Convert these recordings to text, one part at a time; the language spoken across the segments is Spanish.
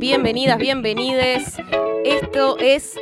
Bienvenidas, bienvenides. Esto es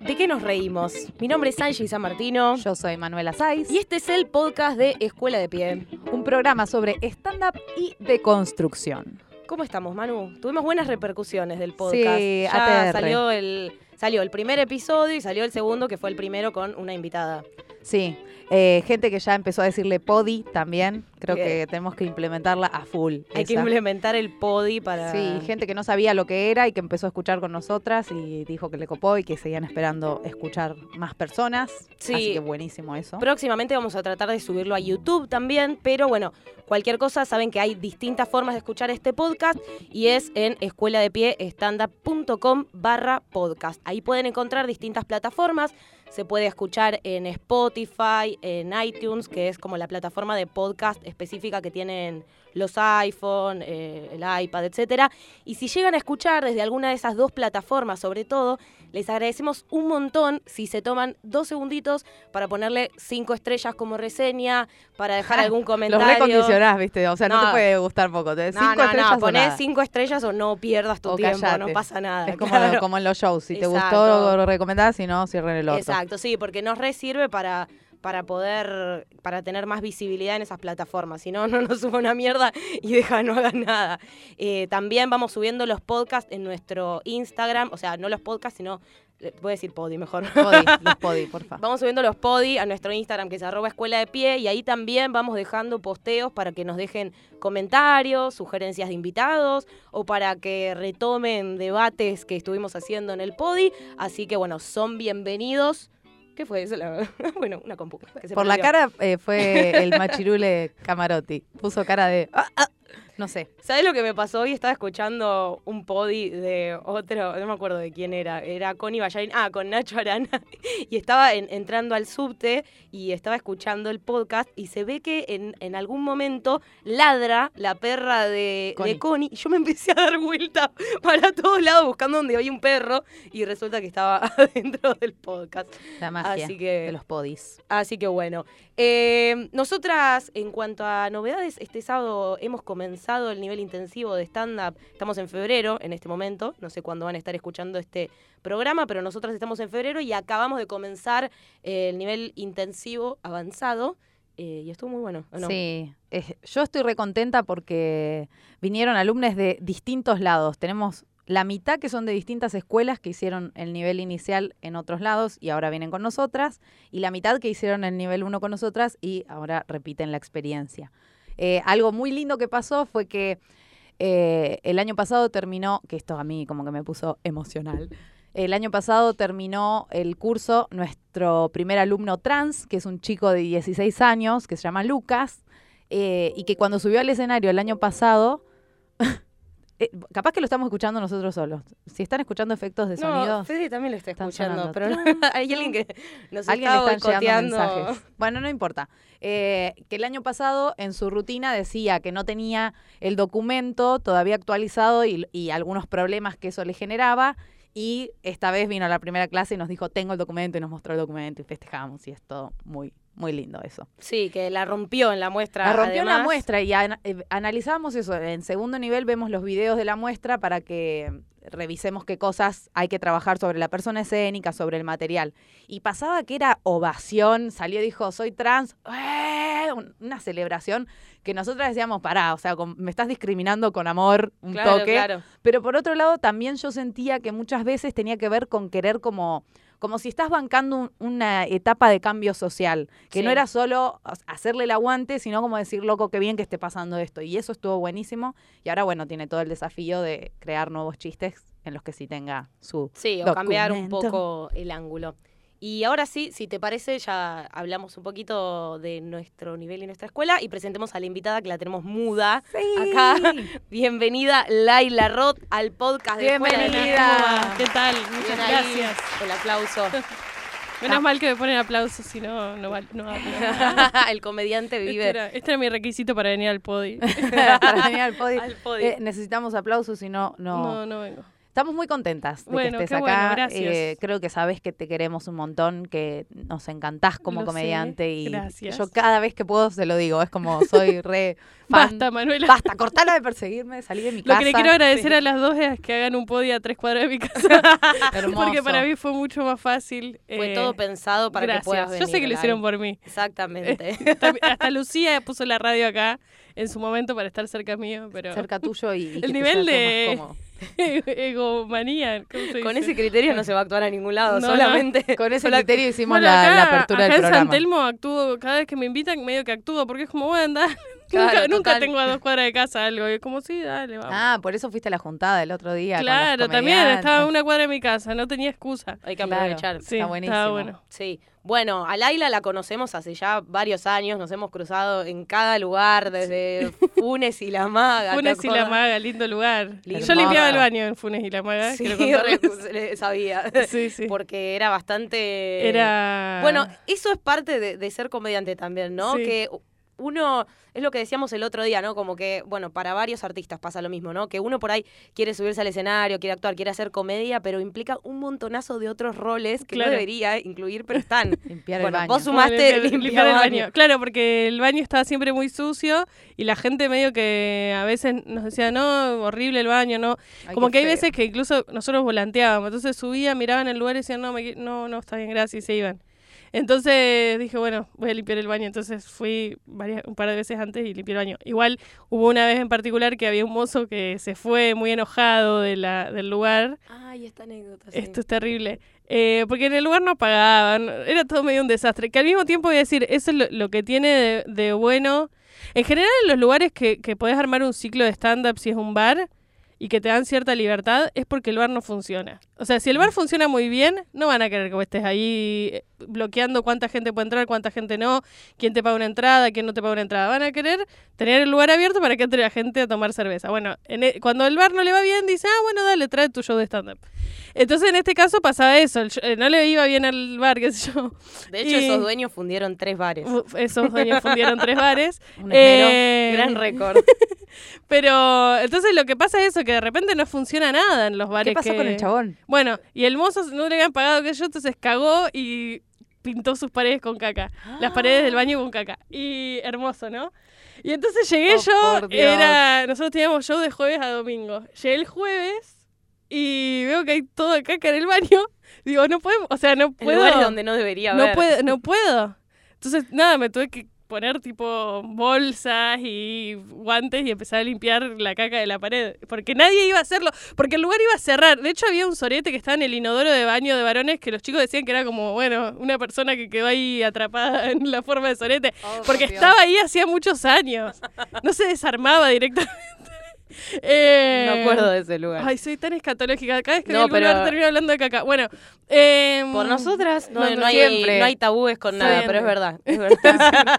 ¿De qué nos reímos? Mi nombre es Angie San Martino. Yo soy Manuela Saiz. Y este es el podcast de Escuela de Pie. Un programa sobre stand-up y deconstrucción. ¿Cómo estamos, Manu? Tuvimos buenas repercusiones del podcast. Sí, ya ATR. salió el, salió el primer episodio y salió el segundo, que fue el primero con una invitada. Sí, eh, gente que ya empezó a decirle podi también. Creo Bien. que tenemos que implementarla a full. Hay que implementar el podi para. Sí, gente que no sabía lo que era y que empezó a escuchar con nosotras y dijo que le copó y que seguían esperando escuchar más personas. Sí. Así que buenísimo eso. Próximamente vamos a tratar de subirlo a YouTube también, pero bueno, cualquier cosa saben que hay distintas formas de escuchar este podcast y es en escuela de pie barra podcast. Ahí pueden encontrar distintas plataformas. Se puede escuchar en Spotify, en iTunes, que es como la plataforma de podcast específica que tienen los iPhone, eh, el iPad, etcétera. Y si llegan a escuchar desde alguna de esas dos plataformas, sobre todo, les agradecemos un montón si se toman dos segunditos para ponerle cinco estrellas como reseña, para dejar algún Los comentario. recondicionás, ¿viste? O sea, no, No. te puede gustar poco. Te No, cinco no, estrellas no, o poné nada. cinco estrellas o no pierdas tu O tiempo, no pasa nada. Es como, claro. como en los shows. Si te gustó, lo recomendás. Si no, cierren el otro. Exacto, sí, porque nos re sirve para, para poder, para tener más visibilidad en esas plataformas. Si no, no nos suba una mierda y deja, no hagan nada. Eh, también vamos subiendo los podcasts en nuestro Instagram, o sea, no los podcasts, sino, eh, voy a decir podi mejor. Podi, los podi, porfa. Vamos subiendo los podi a nuestro Instagram que es arroba escuela de pie y ahí también vamos dejando posteos para que nos dejen comentarios, sugerencias de invitados o para que retomen debates que estuvimos haciendo en el podi. Así que bueno, son bienvenidos. ¿Qué fue eso? La- bueno, una compu. que se Por la cara eh, fue el machirule Camarotti. Puso cara de. "Ah, ah", no sé. ¿Sabes lo que me pasó hoy? Estaba escuchando un podi de otro, no me acuerdo de quién era, era Connie Ballarín, ah, con Nacho Arana, y estaba en- entrando al subte y estaba escuchando el podcast y se ve que en, en algún momento ladra la perra de de Connie. Connie. y yo me empecé a dar vuelta para todos lados buscando donde había un perro y resulta que estaba adentro del podcast. La magia Así que- de los podis. Así que bueno, eh, nosotras en cuanto a novedades, este sábado hemos comenzado el nivel intensivo de stand-up. Estamos en febrero en este momento, no sé cuándo van a estar escuchando este programa, pero nosotras estamos en febrero y acabamos de comenzar eh, el nivel intensivo avanzado eh, y estuvo muy bueno. Sí. yo estoy recontenta porque vinieron alumnos de distintos lados. Tenemos la mitad que son de distintas escuelas que hicieron el nivel inicial en otros lados y ahora vienen con nosotras. Y la mitad que hicieron el nivel 1 con nosotras y ahora repiten la experiencia. Eh, algo muy lindo que pasó fue que eh, el año pasado terminó, que esto a mí como que me puso emocional. El año pasado terminó el curso nuestro primer alumno trans, que es un chico de 16 años, que se llama Lucas, eh, y que cuando subió al escenario el año pasado, eh, capaz que lo estamos escuchando nosotros solos. Si están escuchando efectos de No, sonidos, Fede también lo está escuchando, pero no- hay alguien que nos alguien está le están llegando boicoteando. mensajes. Bueno, no importa. Eh, que el año pasado en su rutina decía que no tenía el documento todavía actualizado y, y algunos problemas que eso le generaba. Y esta vez vino a la primera clase y nos dijo, tengo el documento y nos mostró el documento y festejamos. Y es todo muy, muy lindo eso. Sí, que la rompió en la muestra. La rompió en la muestra y ana- eh, analizamos eso. En segundo nivel vemos los videos de la muestra para que revisemos qué cosas hay que trabajar sobre la persona escénica, sobre el material. Y pasaba que era ovación, salió y dijo, soy trans, ¡eh! Un- una celebración que nosotras decíamos, pará, o sea, con- me estás discriminando con amor, un Claro, toque. claro. Pero por otro lado, también yo sentía que muchas veces tenía que ver con querer como, como si estás bancando un- una etapa de cambio social, que Sí. no era solo ha- hacerle el aguante, sino como decir, loco, qué bien que esté pasando esto. Y eso estuvo buenísimo. Y ahora, bueno, tiene todo el desafío de crear nuevos chistes en los que sí tenga su... Sí, o cambiar un poco el ángulo. Y ahora sí, si te parece, ya hablamos un poquito de nuestro nivel y nuestra escuela y presentemos a la invitada que la tenemos muda acá. Bienvenida Laila Roth al podcast de Escuela de Bienvenida. Nada. ¿Qué tal? Bien Muchas ahí, gracias. El aplauso. Menos mal que me ponen aplausos, si no, no, no hablo. el comediante Este vive era, este era mi requisito para venir al podi. Para venir al podio. Eh, necesitamos aplausos, si no, no... No, no vengo. Estamos muy contentas de Bueno, que estés qué bueno, acá. gracias. Eh, creo que sabes que te queremos un montón, que nos encantás como Lo sé, comediante y gracias. yo cada vez que puedo se lo digo. Es como soy re fan. Basta, Manuela. Basta, cortala de perseguirme, salí de mi Lo casa. que le quiero agradecer a las dos es que hagan un podio a tres cuadras de mi casa. Hermoso. porque para mí fue mucho más fácil. Fue eh, todo pensado para gracias. que puedas venir. Yo sé que lo hicieron por mí. Exactamente. Hasta, hasta Lucía puso la radio acá en su momento para estar cerca mío, pero cerca tuyo y, y te nivel de- egomanía. ¿cómo se Con dice? ese criterio no se va a actuar a ningún lado, No, solamente. Con ese sola- criterio hicimos Bueno, la, acá, la apertura acá del en San. Telmo actúo, cada vez que me invitan, medio que actúo, porque es como, voy a andar. Claro, nunca, nunca tengo a dos cuadras de casa algo. Y es como, sí, dale, vamos. Ah, por eso fuiste a la juntada el otro día. claro, también estaba a una cuadra de mi casa, no tenía excusa. Hay que Claro. aprovechar. Sí, Está buenísimo. estaba bueno. Sí. Bueno, a Laila la conocemos hace ya varios años, nos hemos cruzado en cada lugar, desde Funes y La Maga. ¿te Funes y la? Maga, lindo lugar. Lindo. Yo limpiaba el baño en Funes y la Maga, Sí, quiero contarles. re- le- sabía. Sí, sí. Porque era bastante... Era. Bueno, eso es parte de, de ser comediante también, ¿no? Sí. Que uno, es lo que decíamos el otro día, ¿no? Como que, bueno, para varios artistas pasa lo mismo, ¿no? Que uno por ahí quiere subirse al escenario, quiere actuar, quiere hacer comedia, pero implica un montonazo de otros roles que Claro. no debería incluir, pero están. Limpiar bueno, el baño. vos sumaste limpiar- limpiar limpiar el baño. baño. Claro, porque el baño estaba siempre muy sucio y la gente medio que a veces nos decía, no, horrible el baño, no. Ay, Como que hay feo. veces que incluso nosotros volanteábamos, entonces subían, miraban el lugar y decían, no, me no, no, está bien, gracias, y se iban. Entonces dije, bueno, voy a limpiar el baño. Entonces fui varias, un par de veces antes y limpié el baño. Igual hubo una vez en particular que había un mozo que se fue muy enojado de la, del lugar. Ay, esta anécdota. sí. Esto es terrible. Eh, porque en el lugar no pagaban, era todo medio un desastre. Que al mismo tiempo voy a decir, eso es lo, lo que tiene de, de bueno. En general, en los lugares que, que podés armar un ciclo de stand-up si es un bar y que te dan cierta libertad, es porque el bar no funciona. O sea, si el bar funciona muy bien, no van a querer que estés ahí eh, bloqueando cuánta gente puede entrar, cuánta gente no, quién te paga una entrada, quién no te paga una entrada. Van a querer tener el lugar abierto para que entre la gente a tomar cerveza. Bueno, en e- cuando el bar no le va bien, dice, ah, bueno, dale, trae tu show de stand-up. Entonces, en este caso pasaba eso, el show- eh, no le iba bien al bar, qué sé yo. De hecho, y- esos dueños fundieron tres bares. Esos dueños fundieron tres bares. Un esmero. Eh, Gran récord. Pero entonces lo que pasa es eso, que de repente no funciona nada en los bares. ¿Qué pasó que- con el chabón? Bueno, y el mozo no le habían pagado que yo, entonces cagó y pintó sus paredes con caca. Las paredes del baño con caca. Y hermoso, ¿no? Y entonces llegué Oh, yo, era, nosotros teníamos show de jueves a domingo. Llegué el jueves y veo que hay toda caca en el baño. Digo, no podemos, o sea, no En puedo. lugares donde no debería no haber. puedo, no puedo. Entonces, nada, me tuve que poner tipo bolsas y guantes y empezar a limpiar la caca de la pared. Porque nadie iba a hacerlo. Porque el lugar iba a cerrar. De hecho, había un sorete que estaba en el inodoro de baño de varones que los chicos decían que era como, bueno, una persona que quedó ahí atrapada en la forma de sorete. Oh, por Porque Dios. estaba ahí hacía muchos años. No se desarmaba directamente. Eh, No acuerdo de ese lugar. Ay, soy tan escatológica. Cada vez que No, el lugar pero- termino hablando de caca. Bueno, eh, Por nosotras no, no, no hay, siempre. no hay tabúes con nada, pero Siempre. es verdad. Es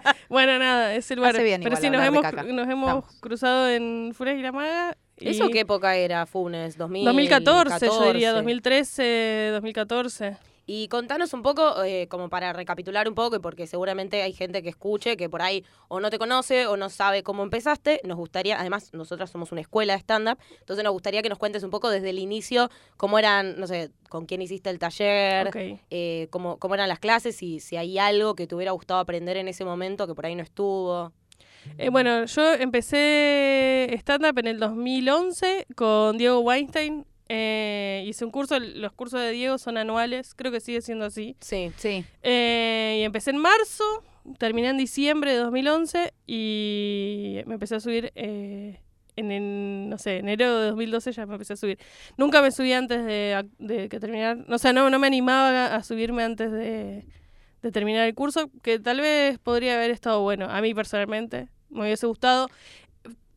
verdad. Bueno, nada, es el lugar. Hace bien Pero igual sí, nos hemos, nos hemos Vamos. cruzado en Funes y la Maga. y- ¿Eso qué época era, Funes? 2000, 2014, yo diría, 14. 2013, 2014. Y contanos un poco, eh, como para recapitular un poco, porque seguramente hay gente que escuche que por ahí o no te conoce o no sabe cómo empezaste. Nos gustaría, además, nosotras somos una escuela de stand-up, entonces nos gustaría que nos cuentes un poco desde el inicio cómo eran, no sé, con quién hiciste el taller, eh, cómo, cómo eran las clases y si hay algo que te hubiera gustado aprender en ese momento que por ahí no estuvo. Eh, bueno, yo empecé stand-up en el 2011 con Diego Weinstein. Eh, hice un curso, los cursos de Diego son anuales, creo que sigue siendo así. Sí. Sí. Eh, y empecé en marzo, terminé en diciembre de 2011 y me empecé a subir eh, en, en, no sé, enero de 2012 ya me empecé a subir. Nunca me subí antes de, de que terminar, o sea, no, no me animaba a subirme antes de, de terminar el curso, que tal vez podría haber estado bueno, a mí personalmente, me hubiese gustado.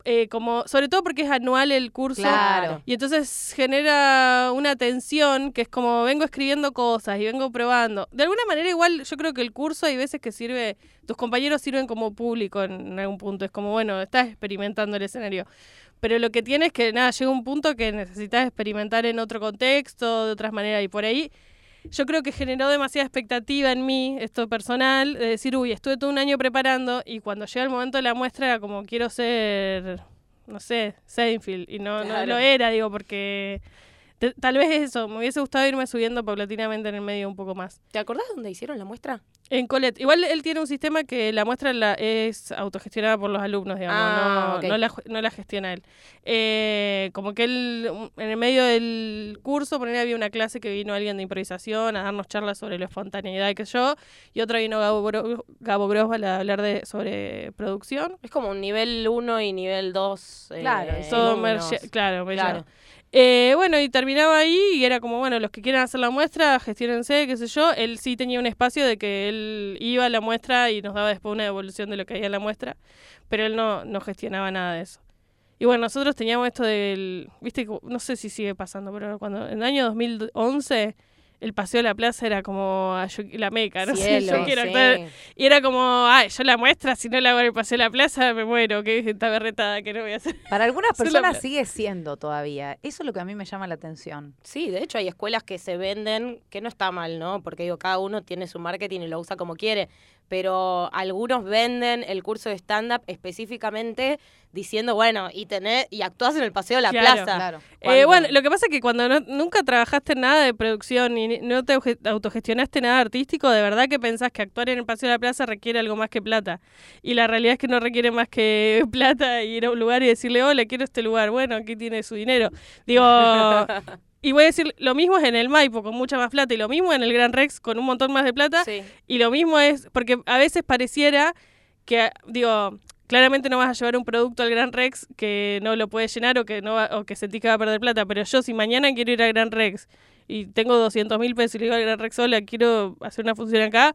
Eh, como, sobre todo porque es anual el curso. Claro. Y entonces genera una tensión que es como vengo escribiendo cosas y vengo probando. De alguna manera igual yo creo que el curso hay veces que sirve, tus compañeros sirven como público en, en algún punto. Es como, bueno, estás experimentando el escenario. Pero lo que tiene es que, nada, llega un punto que necesitas experimentar en otro contexto, de otras maneras. Y por ahí yo creo que generó demasiada expectativa en mí, esto personal, de decir, uy, estuve todo un año preparando y cuando llega el momento de la muestra era como, quiero ser, no sé, Seinfeld. Y no, no lo era, digo, porque te- tal vez eso, me hubiese gustado irme subiendo paulatinamente en el medio un poco más. ¿Te acordás dónde hicieron la muestra? En Colette. Igual él tiene un sistema que la muestra la, es autogestionada por los alumnos, digamos, Ah, no, no, la, no la gestiona él. Eh, como que él, en el medio del curso, por ahí había una clase que vino alguien de improvisación a darnos charlas sobre la espontaneidad y qué sé yo, y otra vino Gabo, Gabo Grosval a hablar de, sobre producción. Es como un nivel 1 y nivel 2. Claro, merge- claro, Claro. Eh, bueno, y terminaba ahí y era como, bueno, los que quieran hacer la muestra, gestiónense, qué sé yo. Él sí tenía un espacio de que él iba a la muestra y nos daba después una devolución de lo que había en la muestra, pero él no, no gestionaba nada de eso. Y bueno, nosotros teníamos esto del, viste, no sé si sigue pasando, pero cuando en el año 2011 el paseo de la plaza era como ah, yo- la meca, no sé, Cielo, yo quiero sí. actuar. Y era como, ay, yo la muestra, si no la hago en el paseo de la plaza, me muero, que está berretada, que no voy a hacer. Para algunas personas sigue siendo todavía. Eso es lo que a mí me llama la atención. Sí, de hecho hay escuelas que se venden, que no está mal, ¿no? Porque digo, cada uno tiene su marketing y lo usa como quiere, pero algunos venden el curso de stand-up específicamente diciendo, bueno, y tenés, y actúas en el paseo de la Claro, plaza. Claro. Eh, bueno, lo que pasa es que cuando no- nunca trabajaste en nada de producción y ni- no te autogestionaste nada artístico, de verdad que pensás que actuar en el Paseo de la Plaza requiere algo más que plata. Y la realidad es que no requiere más que plata y ir a un lugar y decirle, hola, quiero este lugar. Bueno, aquí tiene su dinero. Digo, y voy a decir, lo mismo es en el Maipo con mucha más plata y lo mismo en el Gran Rex con un montón más de plata. Sí. Y lo mismo es, porque a veces pareciera que, digo, claramente no vas a llevar un producto al Gran Rex que no lo puedes llenar o que no va- o que sentís que va a perder plata. Pero yo, si mañana quiero ir al Gran Rex y tengo 200 mil pesos y le digo al Gran Rex, hola, quiero hacer una función acá,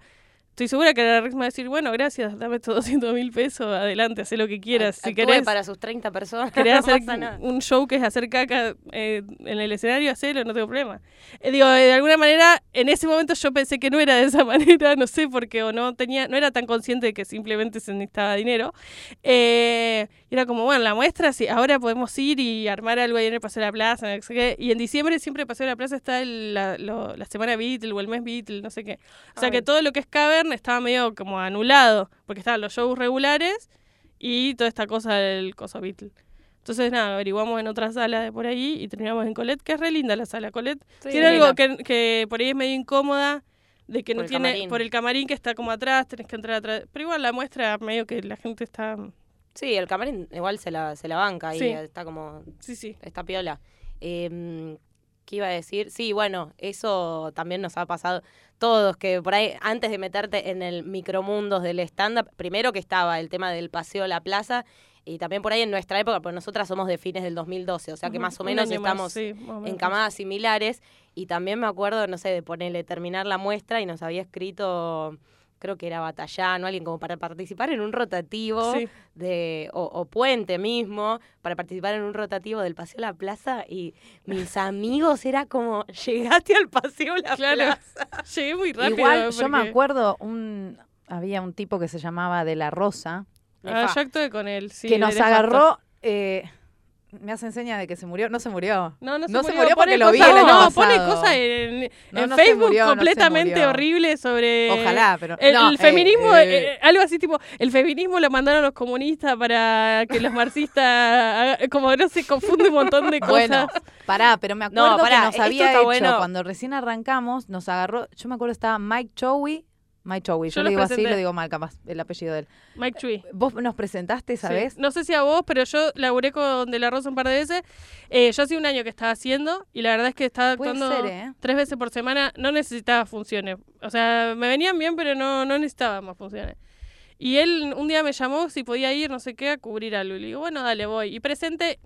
estoy segura que Gran Rex me va a decir, bueno, gracias, dame estos 200 mil pesos, adelante, haz lo que quieras. Si querés, para sus 30 personas. querés no hacer pasa nada. un show que es hacer caca eh, en el escenario, hacelo, no tengo problema. Eh, digo, de alguna manera, en ese momento yo pensé que no era de esa manera, no sé por qué, o no tenía, no era tan consciente de que simplemente se necesitaba dinero. Eh, era como, bueno, la muestra, sí, ahora podemos ir y armar algo ahí en el Paseo de la Plaza, no sé qué. Y en diciembre siempre el Paseo de la Plaza está el- la, lo- la semana Beatle o el mes Beatle, no sé qué. O sea Ay. que todo lo que es Cavern estaba medio como anulado, porque estaban los shows regulares y toda esta cosa del coso Beatle. Entonces, nada, averiguamos en otra sala de por ahí y terminamos en Colette, que es re linda la sala Colette. Sí, tiene algo que, que por ahí es medio incómoda, de que Por no tiene, camarín. por el camarín que está como atrás, tenés que entrar atrás. Pero igual la muestra medio que la gente está... Sí, el camarín igual se la, se la banca y Sí. está como Sí, sí. Está piola. Em, ¿Qué iba a decir? Sí, bueno, eso también nos ha pasado todos, que por ahí, antes de meterte en el micromundos del stand-up, primero que estaba el tema del paseo a la plaza, y también por ahí en nuestra época, porque nosotras somos de fines del 2012, o sea que más o menos más, estamos sí, más o en camadas similares, y también me acuerdo, no sé, de ponerle terminar la muestra y nos había escrito, creo que era Batallano, alguien como para participar en un rotativo Sí. de o, o Puente mismo para participar en un rotativo del Paseo La Plaza y mis amigos era como llegaste al Paseo La Claro. Plaza. Llegué muy rápido. Igual yo me acuerdo, un había un tipo que se llamaba De la Rosa, Ah, yo actué con él, sí. que nos agarró... eh, me hace seña de que se murió. No se murió. No, no se No se murió, porque lo vi cosas- el año No, pone cosas en, No, Facebook murió, completamente murió. horribles sobre... Ojalá, pero... El, eh, feminismo, eh, eh, algo así tipo, el feminismo lo mandaron los comunistas para que los marxistas, como no se confunde un montón de cosas. Bueno, pará, pero me acuerdo pará, que nos había hecho bueno. cuando recién arrancamos, nos agarró, yo me acuerdo estaba Mike Chowi, Mike Chowi, yo, Yo lo digo así, presenté. lo digo mal capaz, el apellido de él. Mike Chui. Vos nos presentaste, ¿sabes? Sí. No sé si a vos, pero yo laburé con De La Rosa un par de veces. Eh, yo hacía un año que estaba haciendo y la verdad es que estaba actuando ser, ¿eh? tres veces por semana. No necesitaba funciones. O sea, me venían bien, pero no, no necesitaba más funciones. Y él un día me llamó si podía ir, no sé qué, a cubrir algo. Y le digo, bueno, dale, voy. Y presenté.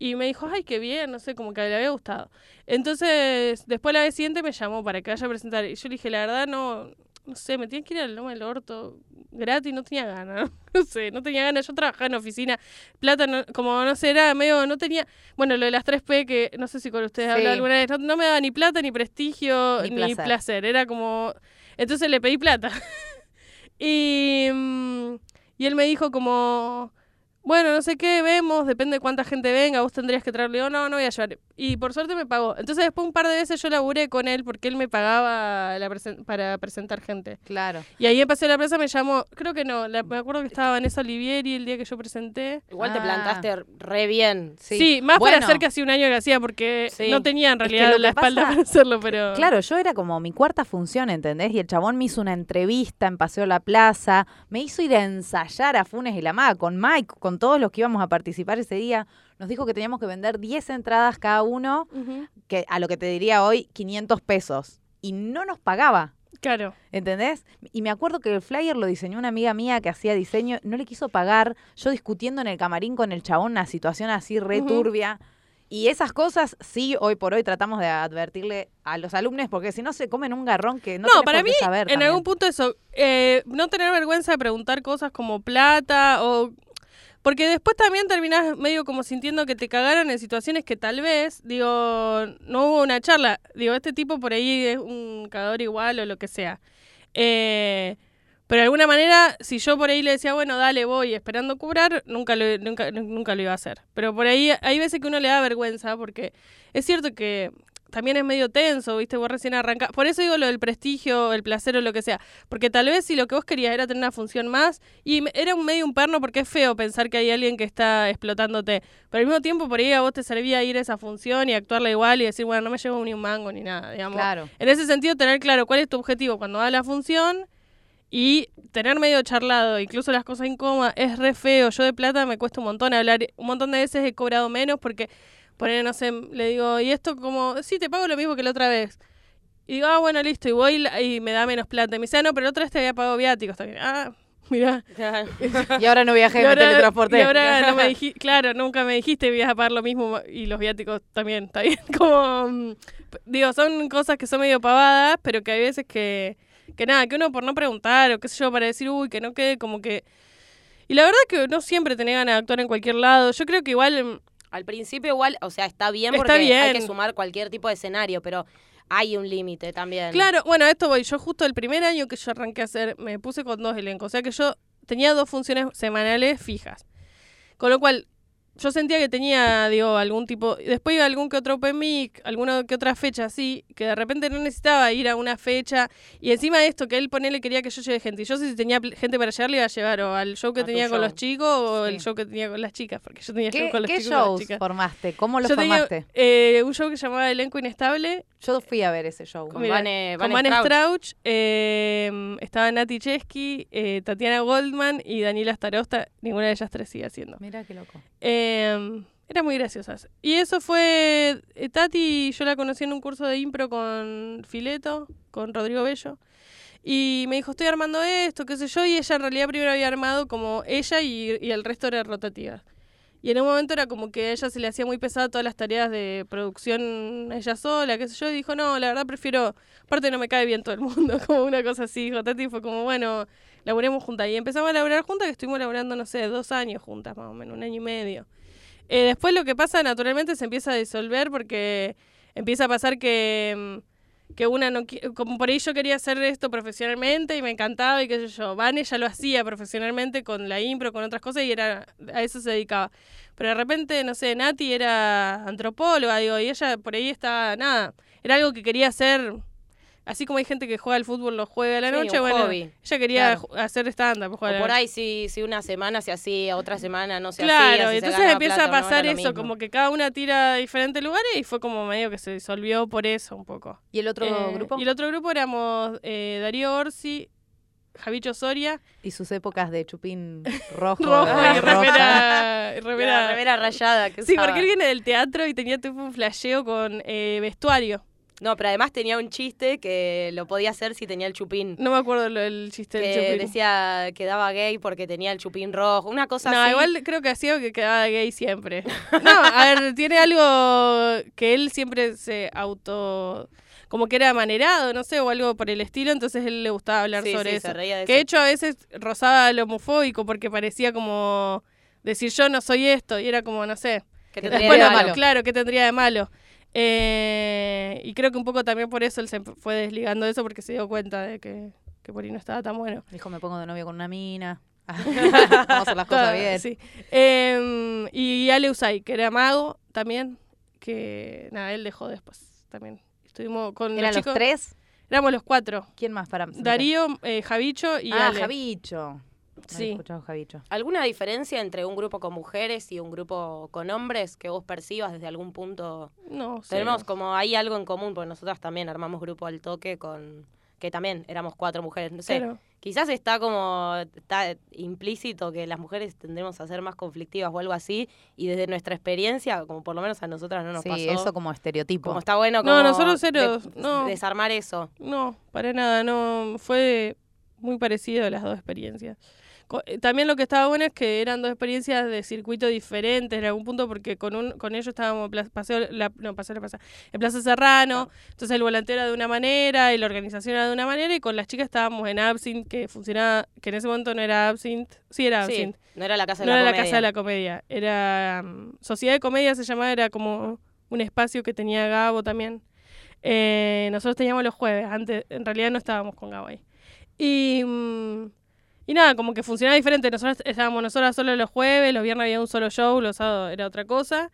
Y me dijo, ay, qué bien, no sé, como que le había gustado. Entonces, después la vez siguiente me llamó para que vaya a presentar. Y yo le dije, la verdad, no, no sé, me tienen que ir al Loma del Orto gratis, no tenía ganas. No sé, no tenía ganas. Yo trabajaba en oficina. Plata, no- como no sé, era medio, no tenía. Bueno, lo de las 3P, que no sé si con ustedes Sí. habla alguna vez, no, no me daba ni plata, ni prestigio, Ni ni, placer. placer. Era como. Entonces le pedí plata. y, mm, y él me dijo como. Bueno, no sé qué, vemos, depende de cuánta gente venga, vos tendrías que traerle, digo, no, no voy a llevar. Y por suerte me pagó. Entonces después un par de veces yo laburé con él porque él me pagaba la presen- para presentar gente. Claro. Y ahí en Paseo de la Plaza me llamó, creo que no, la- me acuerdo que estaba Vanessa Olivieri el día que yo presenté. Igual te Ah. plantaste re bien. Sí, más Bueno, para hacer casi un año que hacía porque Sí. no tenía en realidad que la espalda pasa- para hacerlo, pero... Claro, yo era como mi cuarta función, ¿entendés? Y el chabón me hizo una entrevista en Paseo La Plaza, me hizo ir a ensayar a Funes y la Maga con Mike, con todos los que íbamos a participar ese día. Nos dijo que teníamos que vender 10 entradas cada uno, que a lo que te diría hoy 500 pesos. Y no nos pagaba. Claro. ¿Entendés? Y me acuerdo que el flyer lo diseñó una amiga mía que hacía diseño, no le quiso pagar, yo discutiendo en el camarín con el chabón, una situación así re turbia. Y esas cosas sí, hoy por hoy tratamos de advertirle a los alumnos, porque si no se comen un garrón que no, No, para por qué mí, saber en también. algún punto eso, eh, no tener vergüenza de preguntar cosas como plata o... Porque después también terminás medio como sintiendo que te cagaron en situaciones que tal vez, digo, no hubo una charla. Digo, este tipo por ahí es un cagador igual o lo que sea. Eh, pero de alguna manera, si yo por ahí le decía, bueno, dale, voy esperando cobrar, nunca lo, nunca, nunca lo iba a hacer. Pero por ahí hay veces que uno le da vergüenza porque es cierto que también es medio tenso, ¿viste? Vos recién arrancás. Por eso digo lo del prestigio, el placer o lo que sea. Porque tal vez si lo que vos querías era tener una función más, y era un medio un perno porque es feo pensar que hay alguien que está explotándote. Pero al mismo tiempo por ahí a vos te servía ir a esa función y actuarla igual y decir, bueno, no me llevo ni un mango ni nada, digamos. Claro. En ese sentido, tener claro cuál es tu objetivo cuando va a la función y tener medio charlado, incluso las cosas incómodas, es re feo. Yo de plata me cuesta un montón hablar. Un montón de veces he cobrado menos porque, poner, no sé, le digo, y esto como, sí, te pago lo mismo que la otra vez. Y digo, ah, bueno, listo, y voy la- y me da menos plata. Y me dice, ah, no, pero la otra vez te había pagado viáticos también. Ah, mira. Y ahora no viajé, me teletransporté. y ahora no me dijiste, claro, nunca me dijiste que ibas a pagar lo mismo y los viáticos también, está bien. Como, mm, digo, son cosas que son medio pavadas, pero que hay veces que, que nada, que uno por no preguntar o qué sé yo, para decir, uy, que no quede como que... Y la verdad que no siempre tenés ganas de actuar en cualquier lado. Yo creo que igual... Al principio igual, o sea, está bien Está porque hay que sumar cualquier tipo de escenario, pero hay un límite también. Claro, bueno, esto voy. Yo justo el primer año que yo arranqué a hacer, me puse con dos elencos. O sea que yo tenía dos funciones semanales fijas. Con lo cual, yo sentía que tenía, digo, algún tipo... Después iba algún que otro open mic, alguna que otra fecha así, que de repente no necesitaba ir a una fecha. Y encima de esto, que él ponele quería que yo lleve gente. Y yo si tenía gente para llevar, le iba a llevar o al show que A tenía con show. los chicos o Sí. el show que tenía con las chicas. Porque yo tenía show ¿Qué, con los qué chicos y con las shows chicas. formaste? ¿Cómo los Yo tenía formaste? eh, un show que se llamaba Elenco Inestable, Yo fui a ver ese show. Con Vane, con Vane Van Strauch. Strauch, eh, estaba Nati Chesky, eh, Tatiana Goldman y Daniela Starosta. Ninguna de ellas tres sigue haciendo. Mira qué loco. Eh, eran muy graciosas. Y eso fue. eh, Tati, yo la conocí en un curso de impro con Fileto, con Rodrigo Bello. Y me dijo, estoy armando esto, qué sé yo. Y ella en realidad primero había armado como ella y, y el resto era rotativa. Y en un momento era como que ella se le hacía muy pesada todas las tareas de producción ella sola, qué sé yo. Y dijo, no, la verdad prefiero. Aparte, no me cae bien todo el mundo, como una cosa así. Dijo Tati, fue como, bueno, laburemos juntas. Y empezamos a laburar juntas, que estuvimos laburando, no sé, dos años juntas, más o menos, un año y medio. Eh, después lo que pasa naturalmente se empieza a disolver porque empieza a pasar que, mm, que una no como por ahí yo quería hacer esto profesionalmente y me encantaba y qué sé yo, Vane ya lo hacía profesionalmente con la impro, con otras cosas y era a eso se dedicaba. Pero de repente, no sé, Nati era antropóloga, digo, y ella por ahí estaba, nada, era algo que quería hacer, así como hay gente que juega al fútbol los jueves a la Sí, noche, bueno, hobby. ella quería Claro. hacer stand-up. la por ahí si, si una semana se hacía, otra semana no se Claro, hacía. se entonces empieza plata a no, pasar eso, como que cada una tira a diferentes lugares y fue como medio que se disolvió por eso un poco. ¿Y el otro Eh, grupo? Y el otro grupo éramos eh, Darío Orsi, Javicho Soria, Y sus épocas de chupín rojo. Rojo y remera, rayada. Que Sí, usaba. porque él viene del teatro y tenía tipo un flasheo con eh, vestuario. No, pero además tenía un chiste que lo podía hacer si tenía el chupín. No me acuerdo lo- el chiste del chupín. decía que daba gay porque tenía el chupín rojo. Una cosa No, así. igual creo que hacía que quedaba gay siempre. No, a ver, tiene algo que él siempre se auto... Como que era manerado, no sé, o algo por el estilo, entonces él le gustaba hablar Sí, sobre sí, eso. se reía de Que de hecho a veces rozaba lo homofóbico porque parecía como decir yo no soy esto y era como, no sé. Que te Después traía lo de malo. malo. Claro, que tendría de malo? Eh, y creo que un poco también por eso él se fue desligando de eso porque se dio cuenta de que, que por ahí no estaba tan bueno. Dijo, me pongo de novio con una mina. Vamos a hacer las cosas bien. Sí. Em, y Ale Usay, que era mago también, que nada, él dejó después también. Estuvimos con ¿Eran los tres? Éramos los cuatro. ¿Quién más para Darío, eh, Javicho y ah, Ale. Javicho. No Sí. escuchado Javicho. ¿Alguna diferencia entre un grupo con mujeres y un grupo con hombres que vos percibas desde algún punto? No. Tenemos como hay algo en común, porque nosotras también armamos grupo al toque con que también éramos cuatro mujeres, no sé. Claro. Quizás está como está implícito que las mujeres tendremos a ser más conflictivas o algo así y desde nuestra experiencia, como por lo menos a nosotras no nos Sí, pasó. eso como estereotipo. como está bueno No, como nosotros de- cero, no. desarmar eso. No, para nada, no. Fue muy parecido las dos experiencias. Eh, También lo que estaba bueno es que eran dos experiencias de circuito diferentes en algún punto, porque con un, con ellos estábamos en Plaza- paseo, la, no, paseo la plaza, en Plaza Serrano, entonces el volanteo era de una manera y la organización era de una manera, y con las chicas estábamos en Absinthe, que funcionaba, que en ese momento no era Absinthe, sí era Sí, Absinthe, no era la casa de no la era la comedia. Casa de la Comedia, era mm, Sociedad de Comedia se llamaba, era como un espacio que tenía Gabo también. Eh, nosotros teníamos los jueves, antes en realidad no estábamos con Gabo ahí. Y, mm, y nada, como que funcionaba diferente. Nosotros estábamos nosotras solo los jueves, los viernes había un solo show, los sábados era otra cosa.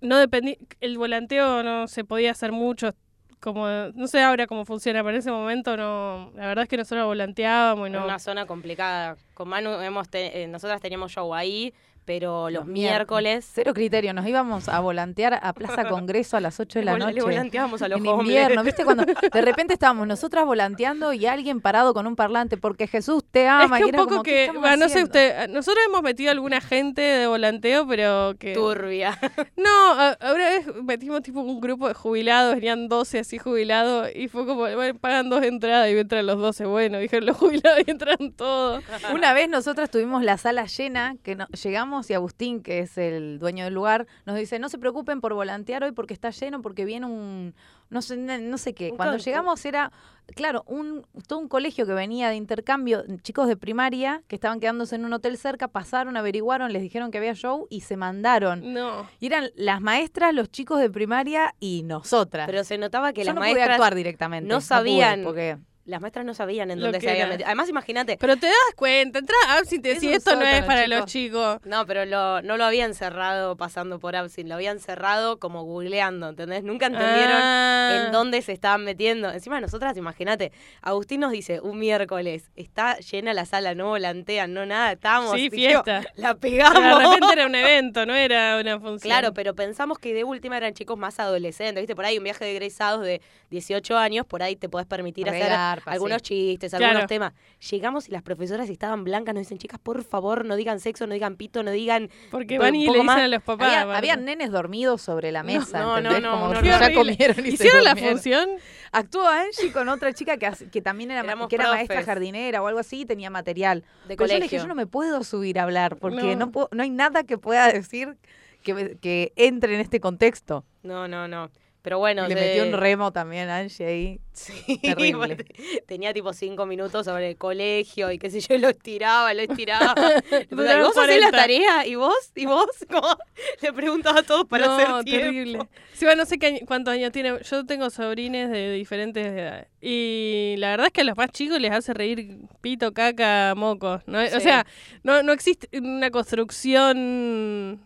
No dependía, el volanteo no se podía hacer mucho, como no sé ahora cómo funciona, pero en ese momento no, la verdad es que nosotros volanteábamos y no. una zona complicada. Con Manu hemos te- eh, nosotras teníamos show ahí, pero los, Los miércoles. Cero criterio. Nos íbamos a volantear a Plaza Congreso a las 8 de la noche. le volanteábamos a los en hombres. invierno, ¿viste? Cuando de repente estábamos nosotras volanteando y alguien parado con un parlante porque Jesús te ama. es que y un poco como, ¿qué que, bueno, no sé usted, nosotros hemos metido alguna gente de volanteo, pero que... Turbia. No, ahora vez metimos tipo un grupo de jubilados, venían 12 así jubilados, y fue como, bueno, pagan dos entradas y entran los 12, bueno, dijeron los jubilados y entran todos. Una vez nosotras tuvimos la sala llena, que no- llegamos y Agustín, que es el dueño del lugar, nos dice, no se preocupen por volantear hoy porque está lleno, porque viene un, no sé, no no sé qué. Un Cuando llegamos era, claro, un, todo un colegio que venía de intercambio, chicos de primaria, que estaban quedándose en un hotel cerca, pasaron, averiguaron, les dijeron que había show y se mandaron. No. Y eran las maestras, los chicos de primaria y nosotras. Pero se notaba que Yo las no pude maestras actuar directamente. no pude, sabían porque las maestras no sabían en Lo dónde se habían era. metido. Además, imagínate. Pero te das cuenta, entra a Absinthe Es si esto no es para chicos. los chicos. No, pero lo, no lo habían cerrado pasando por Absinthe, lo habían cerrado como googleando, ¿entendés? Nunca entendieron Ah. en dónde se estaban metiendo. Encima nosotras, imagínate, Agustín nos dice, un miércoles, está llena la sala, no volantean, no nada, estábamos... Sí, fiesta. La Pero pegamos. de repente era un evento, no era una función. Claro, pero pensamos que de última eran chicos más adolescentes, ¿viste? Por ahí un viaje de egresados de 18 años, por ahí te podés permitir hacer Sí. algunos chistes, Claro. algunos temas. Llegamos y las profesoras estaban blancas, nos dicen, chicas, por favor, no digan sexo, no digan pito, no digan... Porque van y le dicen más- a los papás. había, aparte. había nenes dormidos sobre la mesa. no, no, no, Como no, ya Qué horrible. comieron y se ¿Hicieron la función? Actuó Angie con otra chica que, que también era, Éramos que era maestra jardinera o algo así y tenía material. De Pero yo le dije, colegio. yo no me puedo subir a hablar porque no, No. puedo- no hay nada que pueda decir que, que entre en este contexto. No, no, no. Pero bueno, le de- metió un remo también a Angie ahí. Sí, Terrible. tenía tipo cinco minutos sobre el colegio y qué sé yo, lo estiraba, lo estiraba. Le preguntaba, ¿Y Duraron vos hacés la 40. tarea? ¿Y vos? ¿Y vos? Como le preguntaba a todos para no, hacer tiempo. terrible. Sí, bueno, no sé qué año- cuántos años tiene. Yo tengo sobrines de diferentes edades. Y la verdad es que a los más chicos les hace reír pito, caca, mocos. ¿no? O sea, no, no existe una construcción.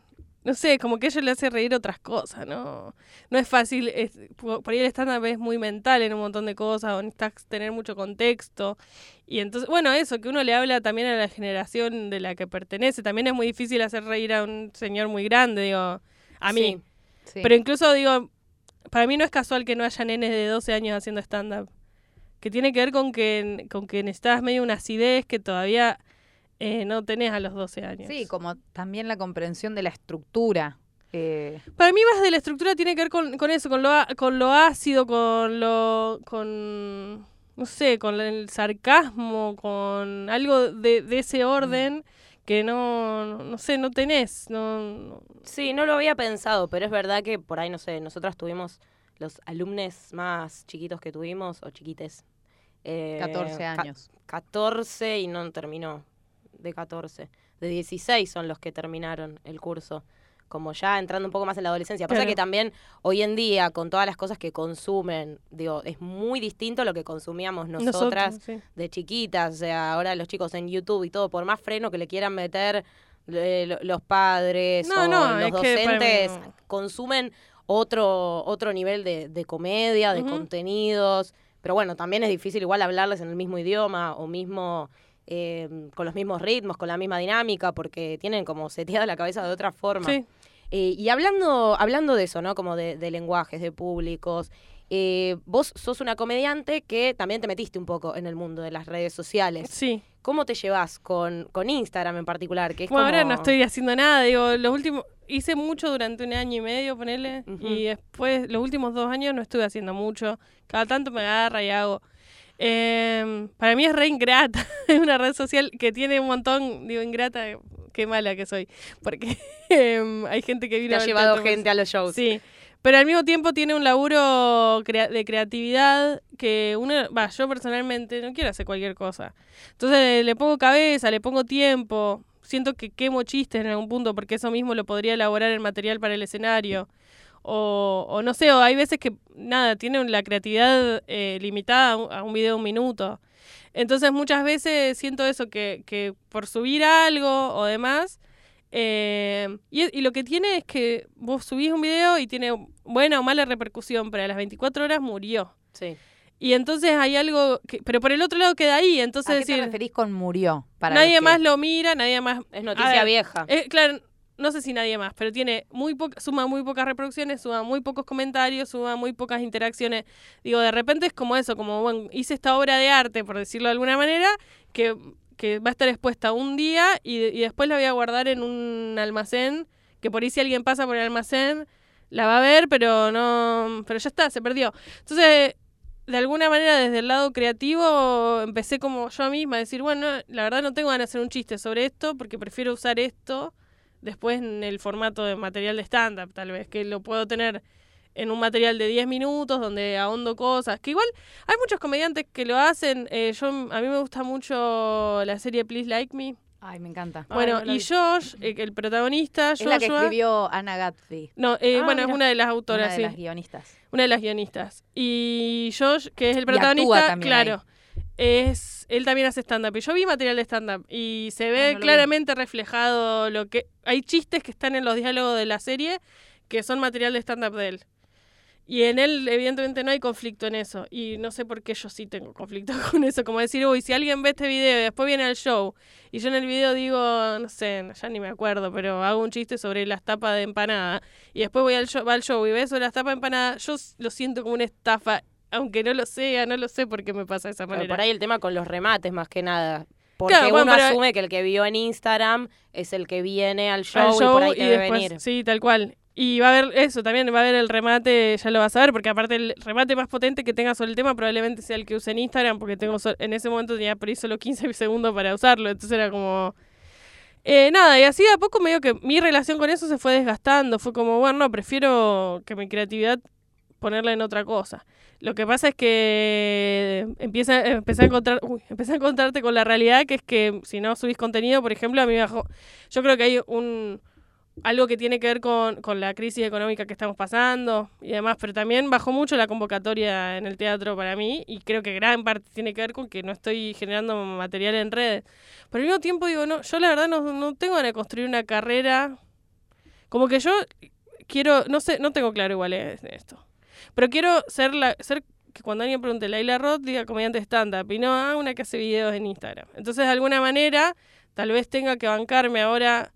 No sé, como que a le hace reír otras cosas, ¿no? No es fácil. es- por por ahí el stand-up es muy mental en un montón de cosas, o necesitas tener mucho contexto. Y entonces, bueno, eso, que uno le habla también a la generación de la que pertenece. También es muy difícil hacer reír a un señor muy grande, digo, a mí. Sí. Sí. Pero incluso digo, para mí no es casual que no haya nenes de 12 años haciendo stand-up. Que tiene que ver con que, con que necesitas medio una acidez que todavía eh, no tenés a los 12 años. Sí, como también la comprensión de la estructura. eh, Para mí más de la estructura tiene que ver con, con eso, con lo, con lo ácido, con lo... con... no sé, con el sarcasmo, con algo de, de ese orden que no, no, no sé, no tenés. No, no- Sí, no lo había pensado, pero es verdad que por ahí, no sé, nosotras tuvimos los alumnos más chiquitos que tuvimos, o chiquites. eh, 14 ca- años. 14 y no terminó de 14. De 16 son los que terminaron el curso. como ya entrando un poco más en la adolescencia. Pasa Claro. que también hoy en día, con todas las cosas que consumen, digo, es muy distinto lo que consumíamos nosotras Nosotros, sí. de chiquitas. O sea, ahora los chicos en YouTube y todo, por más freno que le quieran meter eh, lo- los padres No, o no, los docentes, no. consumen otro, otro nivel de, de comedia, de contenidos. Pero bueno, también es difícil igual hablarles en el mismo idioma o mismo eh, con los mismos ritmos, con la misma dinámica, porque tienen como seteada la cabeza de otra forma. Sí. Eh, y hablando, hablando de eso, ¿no? Como de, de lenguajes, de públicos. eh, vos sos una comediante que también te metiste un poco en el mundo de las redes sociales. Sí. ¿Cómo te llevas con, con Instagram en particular? Que es Bueno, ahora como- no estoy haciendo nada, digo, los últimos, hice mucho durante un año y medio, ponele, y después, los últimos dos años no estuve haciendo mucho, cada tanto me agarra y hago. Em, para mí es re ingrata, es una red social que tiene un montón, digo, ingrata, qué mala que soy, porque em, hay gente que a ha llevado gente a los shows. Sí, pero al mismo tiempo tiene un laburo crea- de creatividad que uno, va, yo personalmente no quiero hacer cualquier cosa. Entonces le pongo cabeza, le pongo tiempo, siento que quemo chistes en algún punto porque eso mismo lo podría elaborar en material para el escenario. O, o no sé, o hay veces que nada, tienen la creatividad eh, limitada a un, a un video de un minuto. Entonces muchas veces siento eso, que, que por subir algo o demás, eh, y, y lo que tiene es que vos subís un video y tiene buena o mala repercusión, pero a las 24 horas murió. Sí. Y entonces hay algo, que, pero por el otro lado queda ahí, entonces ¿A qué te decir, referís con murió? Para nadie que- más lo mira, nadie más... Es noticia ver, vieja. eh, claro, no sé si nadie más, pero tiene muy poca, suma muy pocas reproducciones, suma muy pocos comentarios, suma muy pocas interacciones. Digo, de repente es como eso, como, bueno, hice esta obra de arte, por decirlo de alguna manera, que, que va a estar expuesta un día y, y después la voy a guardar en un almacén, que por ahí si alguien pasa por el almacén, la va a ver, pero no, pero ya está, se perdió. Entonces, de alguna manera desde el lado creativo empecé como yo misma a decir, bueno, la verdad no tengo ganas de hacer un chiste sobre esto porque prefiero usar esto después en el formato de material de stand-up, tal vez, que lo puedo tener en un material de 10 minutos donde ahondo cosas, que igual hay muchos comediantes que lo hacen, eh, yo a mí me gusta mucho la serie Please Like Me. Ay, me encanta. Ay, Bueno, no y. Josh, eh, el protagonista, Es la que Joshua- escribió Anna Gatsby, No, eh, Ah, bueno, es una de las una autoras, de sí. las guionistas. Una de las guionistas. Y Josh, que es el actúa protagonista, también claro. Es, él también hace stand-up. Y yo vi material de stand-up. Y se ve Ah, no vi. claramente reflejado lo que. Hay chistes que están en los diálogos de la serie que son material de stand-up de él. Y en él, evidentemente, no hay conflicto en eso. Y no sé por qué yo sí tengo conflicto con eso. Como decir, uy, si alguien ve este video y después viene al show, y yo en el video digo, no sé, ya ni me acuerdo, pero hago un chiste sobre las tapas de empanada, y después voy al show, va al show y ve sobre las tapas de empanada, yo lo siento como una estafa, aunque no lo sea, no lo sé por qué me pasa de esa Pero manera. por ahí el tema con los remates más que nada. Porque Claro, bueno, uno pero- asume que el que vio en Instagram es el que viene al show, al y show por ahí y debe después- venir. Sí, tal cual. Y va a haber eso también, va a haber el remate, ya lo vas a ver, porque aparte el remate más potente que tenga sobre el tema probablemente sea el que use en Instagram, porque tengo so- en ese momento tenía por ahí solo 15 segundos para usarlo, entonces era como... Eh, nada, y así de a poco medio que mi relación con eso se fue desgastando, fue como, bueno, no, prefiero que mi creatividad ponerla en otra cosa. Lo que pasa es que empieza, empecé, a encontrarte con la realidad que es que si no subís contenido, por ejemplo, a mí me bajó... Yo creo que hay un algo que tiene que ver con, con la crisis económica que estamos pasando y demás, pero también bajó mucho la convocatoria en el teatro para mí y creo que gran parte tiene que ver con que no estoy generando material en redes. Pero al mismo tiempo digo, no, yo la verdad no, no tengo de construir una carrera, como que yo quiero, no sé, no tengo claro igual eh, esto, pero quiero ser la, ser que cuando alguien pregunte Laila Roth diga comediante stand-up y no ah, una que hace videos en Instagram. Entonces de alguna manera tal vez tenga que bancarme ahora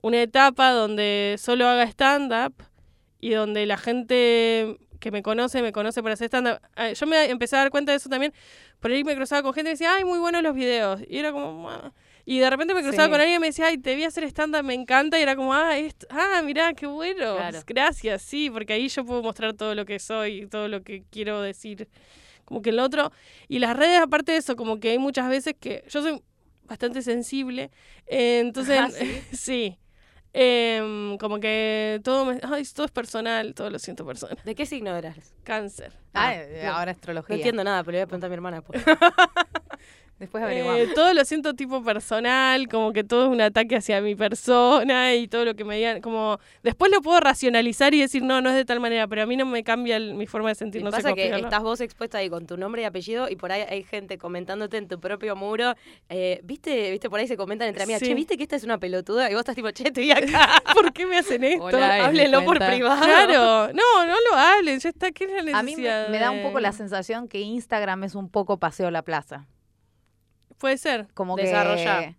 una etapa donde solo haga stand-up y donde la gente que me conoce, me conoce para hacer stand-up. Ah, Yo me empecé a dar cuenta de eso también. Por ahí me cruzaba con gente y decía, ay, muy buenos los videos. Y era como. Y de repente me cruzaba Sí. con alguien y me decía, ay, te vi hacer stand-up, me encanta. Y era como, ah, esto, ah, mirá, qué bueno. Claro. Gracias, sí, porque ahí yo puedo mostrar todo lo que soy y todo lo que quiero decir. Como que el otro. Y las redes, aparte de eso, como que hay muchas veces que yo soy bastante sensible. eh, entonces, Ah, ¿sí? sí. Em, como que todo me, ay, todo es personal, todo lo siento personal. ¿De qué signo eras? Cáncer. Ah, Ah, eh, ahora No astrología. entiendo nada, pero le voy a preguntar a mi hermana. pues. Después averiguamos. Eh, todo lo siento tipo personal, como que todo es un ataque hacia mi persona y todo lo que me digan, como después lo puedo racionalizar y decir, no, no es de tal manera, pero a mí no me cambia el- mi forma de sentir, Y no sé pasa cómo que explicarlo. estás vos expuesta ahí con tu nombre y apellido y por ahí hay gente comentándote en tu propio muro. eh, ¿viste, ¿Viste? Por ahí se comentan entre amigas, Sí. che, ¿viste que esta es una pelotuda? Y vos estás tipo, che, estoy acá. ¿Por qué me hacen esto? Hola, Háblenlo por privado. Claro, no, no lo hablen, ya está, ¿qué es la A mí me, necesidad? me da un poco la sensación que Instagram es un poco paseo a la plaza. Puede ser. Como Desarrollá. que...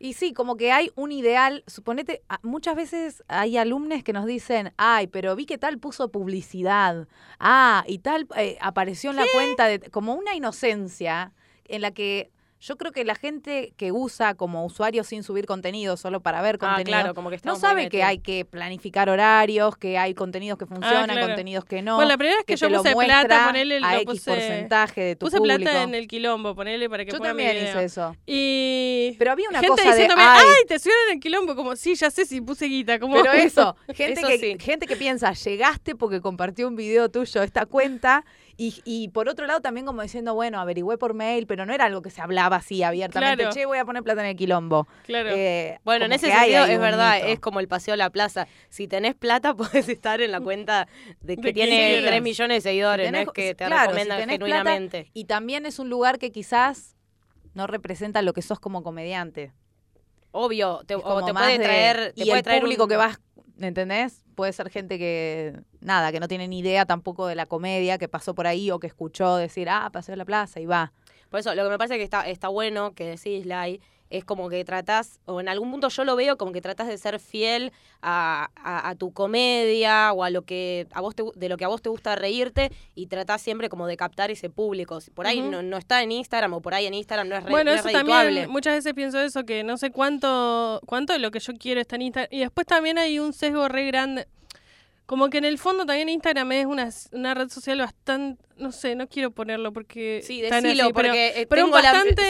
Y sí, como que hay un ideal, suponete, a- muchas veces hay alumnos que nos dicen, ay, pero vi que tal puso publicidad, ah, y tal eh, apareció en la cuenta, de, como una inocencia en la que yo creo que la gente que usa como usuario sin subir contenido, solo para ver Ah, contenido, claro, como que no sabe que hay que planificar horarios, que hay contenidos que funcionan, claro. contenidos que no. bueno, la primera vez que, que yo puse plata, ponele, a lo X puse, porcentaje de tu puse público. plata en el quilombo, ponele para que Yo mi también hice eso. Y Pero había una gente cosa de, diciéndome, ay, ay, te subieron en el quilombo, como, sí, ya sé si puse guita, como... Pero eso, gente, Eso que, sí. gente que piensa, llegaste porque compartió un video tuyo esta cuenta. Y, y por otro lado también como diciendo, bueno, averigüé por mail, pero no era algo que se hablaba así abiertamente. Claro. Che, voy a poner plata en el quilombo. Claro. Eh, Bueno, en ese sentido es verdad, mito. es como el paseo a la plaza. Si tenés plata, podés estar en la cuenta de que De tiene quieras. 3 millones de seguidores, Si no es que te claro, si recomiendan plata, genuinamente. Y también es un lugar que quizás no representa lo que sos como comediante. Obvio, te, o como te más puede de- traer, te y puede el traer público un- que vas, ¿entendés? Puede ser gente que, nada, que no tiene ni idea tampoco de la comedia, que pasó por ahí o que escuchó decir, ah, pasé a la plaza y va. Por eso, lo que me parece que está, está bueno que decís, Lai, es como que tratás, o en algún punto yo lo veo como que tratás de ser fiel a, a- a tu comedia o a lo que a vos te, de lo que a vos te gusta reírte y tratás siempre como de captar ese público. Si Por ahí no, no está en Instagram o por ahí en Instagram no es, Bueno, no es eso redituable. también, muchas veces pienso eso, que no sé cuánto, cuánto de lo que yo quiero está en Instagram. Y después también hay un sesgo re grande. Como que en el fondo también Instagram es una, una red social bastante, no sé, no quiero ponerlo porque... Sí, decilo, así, pero- porque pero la- bastante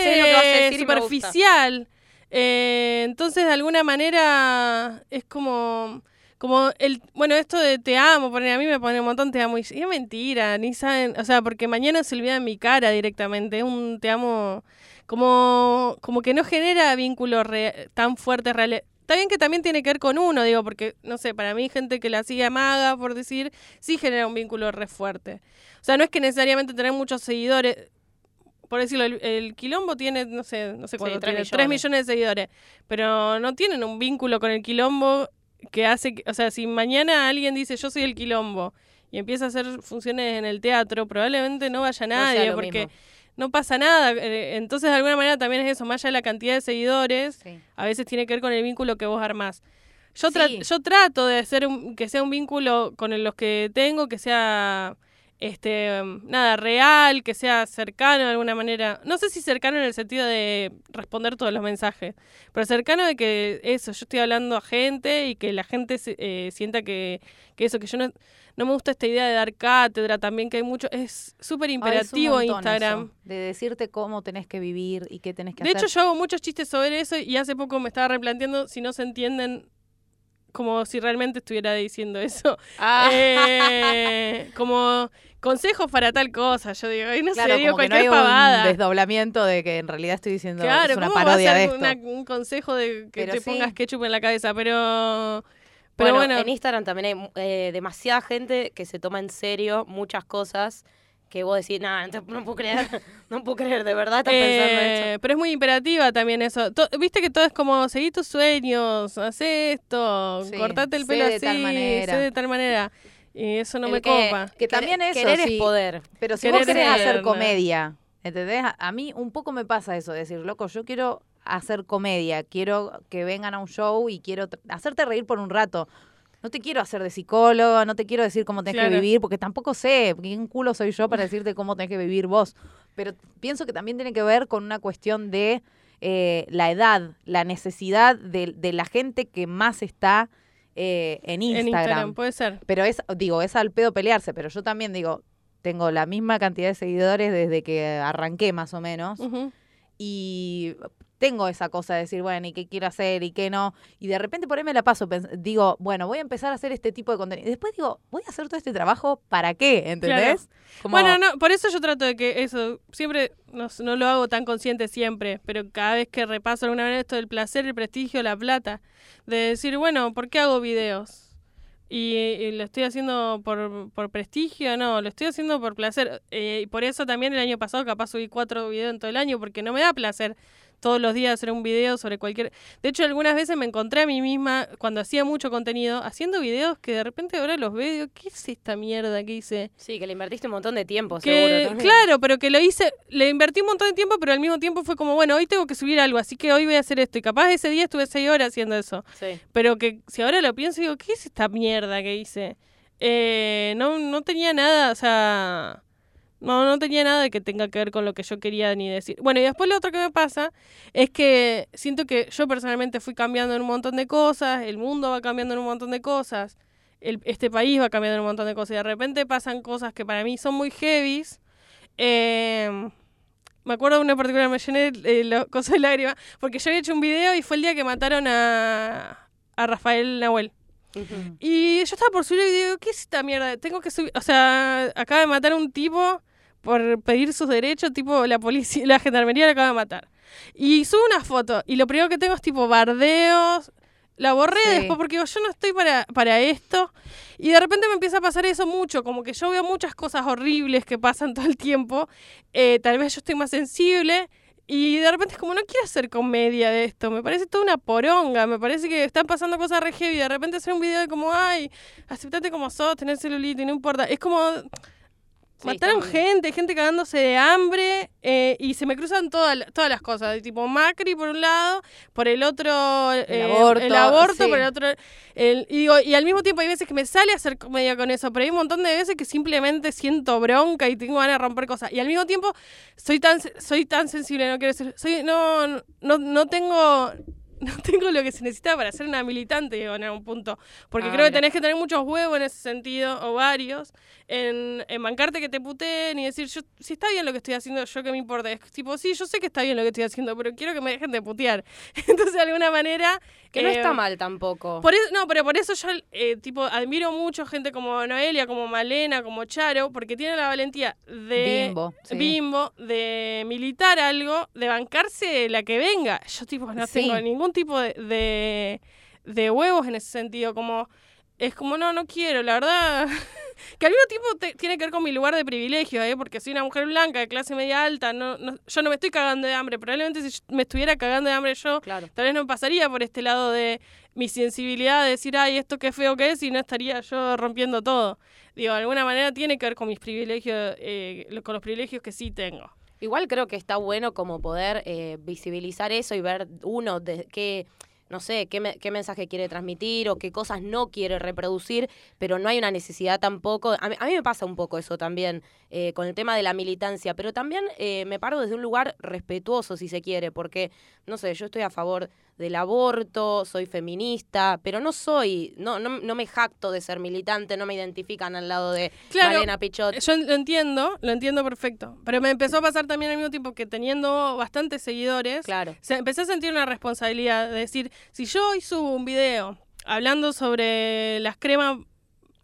superficial. Eh, entonces, de alguna manera, es como... Como el, bueno, esto de te amo, poner a mí me pone un montón te amo y, y es mentira, ni saben, o sea, porque mañana se olvida mi cara directamente, es un te amo como, como que no genera vínculos re- tan fuertes reales. Está bien que también tiene que ver con uno, digo, porque, no sé, para mí gente que la sigue amaga, por decir, sí genera un vínculo re fuerte. O sea, no es que necesariamente tener muchos seguidores, por decirlo, el, el quilombo tiene, no sé, no sé Sí, cuánto tiene, millones. 3 millones de seguidores, pero no tienen un vínculo con el quilombo que hace, que- o sea, si mañana alguien dice yo soy el quilombo y empieza a hacer funciones en el teatro, probablemente no vaya nadie, porque mismo. No pasa nada. Eh, Entonces, de alguna manera también es eso, más allá de la cantidad de seguidores, a veces tiene que ver con el vínculo que vos armás. Yo, tra- Sí. yo trato de hacer un, que sea un vínculo con los que tengo, que sea este nada real, que sea cercano de alguna manera. No sé si cercano en el sentido de responder todos los mensajes, pero cercano de que eso, yo estoy hablando a gente y que la gente eh, sienta que, que eso, que yo no, no me gusta esta idea de dar cátedra también, que hay mucho, es súper es imperativo Instagram. eso, de decirte cómo tenés que vivir y qué tenés que De hacer. hecho, yo hago muchos chistes sobre eso y hace poco me estaba replanteando si no se entienden como si realmente estuviera diciendo eso. Ah. Eh, como consejos para tal cosa. Yo digo, y no claro, sé, digo que no cualquier hay pavada. un desdoblamiento de que en realidad estoy diciendo Claro, es una ¿cómo va a parodia de esto. una- un consejo de que Pero te sí. pongas ketchup en la cabeza? Pero, pero bueno, bueno, en Instagram también hay eh, demasiada gente que se toma en serio muchas cosas que vos decís, nada, no, no puedo creer, no puedo creer, de verdad estás pensando Eh, esto. pero es muy imperativa también eso. To- Viste que todo es como, seguí tus sueños, haz esto, Sí, cortate el sé pelo de así, tal manera. sé de tal manera. Y eso no El me que- copa. Que también querer- eso, Querer sí. es poder. Pero si Querer vos querés ser, hacer comedia, ¿entendés? A, a mí un poco me pasa eso, decir, loco, yo quiero hacer comedia, quiero que vengan a un show y quiero hacerte reír por un rato. No te quiero hacer de psicólogo, no te quiero decir cómo tenés que vivir, porque tampoco sé, quién culo soy yo para decirte cómo tenés que vivir vos. Pero pienso que también tiene que ver con una cuestión de eh, la edad, la necesidad de, de la gente que más está eh, en En Instagram. Puede ser. Pero es, digo, es al pedo pelearse, pero yo también digo, tengo la misma cantidad de seguidores desde que arranqué más o menos. Y tengo esa cosa de decir, bueno, ¿y qué quiero hacer y qué no? Y de repente por ahí me la paso, digo, bueno, voy a empezar a hacer este tipo de contenido. Y después digo, voy a hacer todo este trabajo, ¿para qué? ¿Entendés? Como- Bueno, no, por eso yo trato de que eso, siempre, no lo hago tan consciente siempre, pero cada vez que repaso alguna vez esto del placer, el prestigio, la plata, de decir, bueno, ¿por qué hago videos? Y, y lo estoy haciendo por, por prestigio, no, lo estoy haciendo por placer. Eh, y por eso también el año pasado capaz subí cuatro videos en todo el año, porque no me da placer todos los días hacer un video sobre cualquier... De hecho, algunas veces me encontré a mí misma, cuando hacía mucho contenido, haciendo videos que de repente ahora los veo y digo, ¿qué es esta mierda que hice? Sí, que le invertiste un montón de tiempo, Que, seguro. claro, pero que lo hice, le invertí un montón de tiempo, pero al mismo tiempo fue como, bueno, hoy tengo que subir algo, así que hoy voy a hacer esto. Y capaz ese día estuve seis horas haciendo eso. Sí. Pero que si ahora lo pienso, digo, ¿qué es esta mierda que hice? Eh, no, no tenía nada, o sea, no, no tenía nada de que tenga que ver con lo que yo quería ni decir. Bueno, y después lo otro que me pasa es que siento que yo personalmente fui cambiando en un montón de cosas, el mundo va cambiando en un montón de cosas, el, este país va cambiando en un montón de cosas, y de repente pasan cosas que para mí son muy heavies. Eh, me acuerdo de una particular, me llené eh, la cosa de lágrimas, porque yo había hecho un video y fue el día que mataron a, a Rafael Nahuel. Ujú. Y yo estaba por subir el video, ¿qué es esta mierda? Tengo que subir, o sea, acaba de matar a un tipo por pedir sus derechos, tipo la policía, la gendarmería lo acaba de matar. Y subo una foto y lo primero que tengo es tipo bardeos. La borré Sí. después porque digo, yo no estoy para, para esto. Y de repente me empieza a pasar eso mucho, como que yo veo muchas cosas horribles que pasan todo el tiempo. Eh, tal vez yo estoy más sensible. Y de repente es como, no quiero hacer comedia de esto. Me parece toda una poronga. Me parece que están pasando cosas re heavy. De repente hacer un video de como, ay, aceptate como sos, tenés celulite, no importa. Es como, Sí, mataron gente, gente cagándose de hambre. eh, y se me cruzan todas, todas las cosas. tipo Macri por un lado, por el otro, eh, aborto, el aborto, sí. por el otro. el- y, digo, y al mismo tiempo hay veces que me sale a hacer comedia con eso. Pero hay un montón de veces que simplemente siento bronca y tengo ganas de romper cosas. Y al mismo tiempo soy tan soy tan sensible, no quiero decir, soy no no no tengo no tengo lo que se necesita para ser una militante digo, en algún punto, porque Ah, creo que tenés que tener muchos huevos en ese sentido o varios en, en bancarte que te puteen y decir, yo si está bien lo que estoy haciendo, yo qué me importa, es tipo, sí, yo sé que está bien lo que estoy haciendo, pero quiero que me dejen de putear. Entonces, de alguna manera Que no eh, está mal tampoco. por eso, no, pero por eso yo, eh, tipo, admiro mucho gente como Noelia, como Malena, como Charo, porque tienen la valentía de... Bimbo, sí. Bimbo, de militar algo, de bancarse la que venga. Yo, tipo, no Sí. tengo ningún tipo de, de, de huevos en ese sentido, como... Es como, no, no quiero, la verdad... que al mismo tiempo te- tiene que ver con mi lugar de privilegio, ¿eh? Porque soy una mujer blanca, de clase media alta, no, no- yo no me estoy cagando de hambre. Probablemente si me estuviera cagando de hambre yo, Claro. Tal vez no pasaría por este lado de mi sensibilidad de decir, ay, esto qué feo que es, y no estaría yo rompiendo todo. Digo, de alguna manera tiene que ver con mis privilegios, eh, con los privilegios que sí tengo. Igual creo que está bueno como poder eh, visibilizar eso y ver uno de qué, no sé, qué, me- qué mensaje quiere transmitir o qué cosas no quiere reproducir, pero no hay una necesidad tampoco. A mí, a mí me pasa un poco eso también eh, con el tema de la militancia, pero también eh, me paro desde un lugar respetuoso, si se quiere, porque, no sé, yo estoy a favor del aborto, soy feminista, pero no soy, no, no, no me jacto de ser militante, no me identifican al lado de Claro, Malena Pichot. Yo lo entiendo, lo entiendo perfecto. Pero me empezó a pasar también al mismo tiempo que teniendo bastantes seguidores, Claro. O sea, empecé a sentir una responsabilidad de decir, si yo hoy subo un video hablando sobre las cremas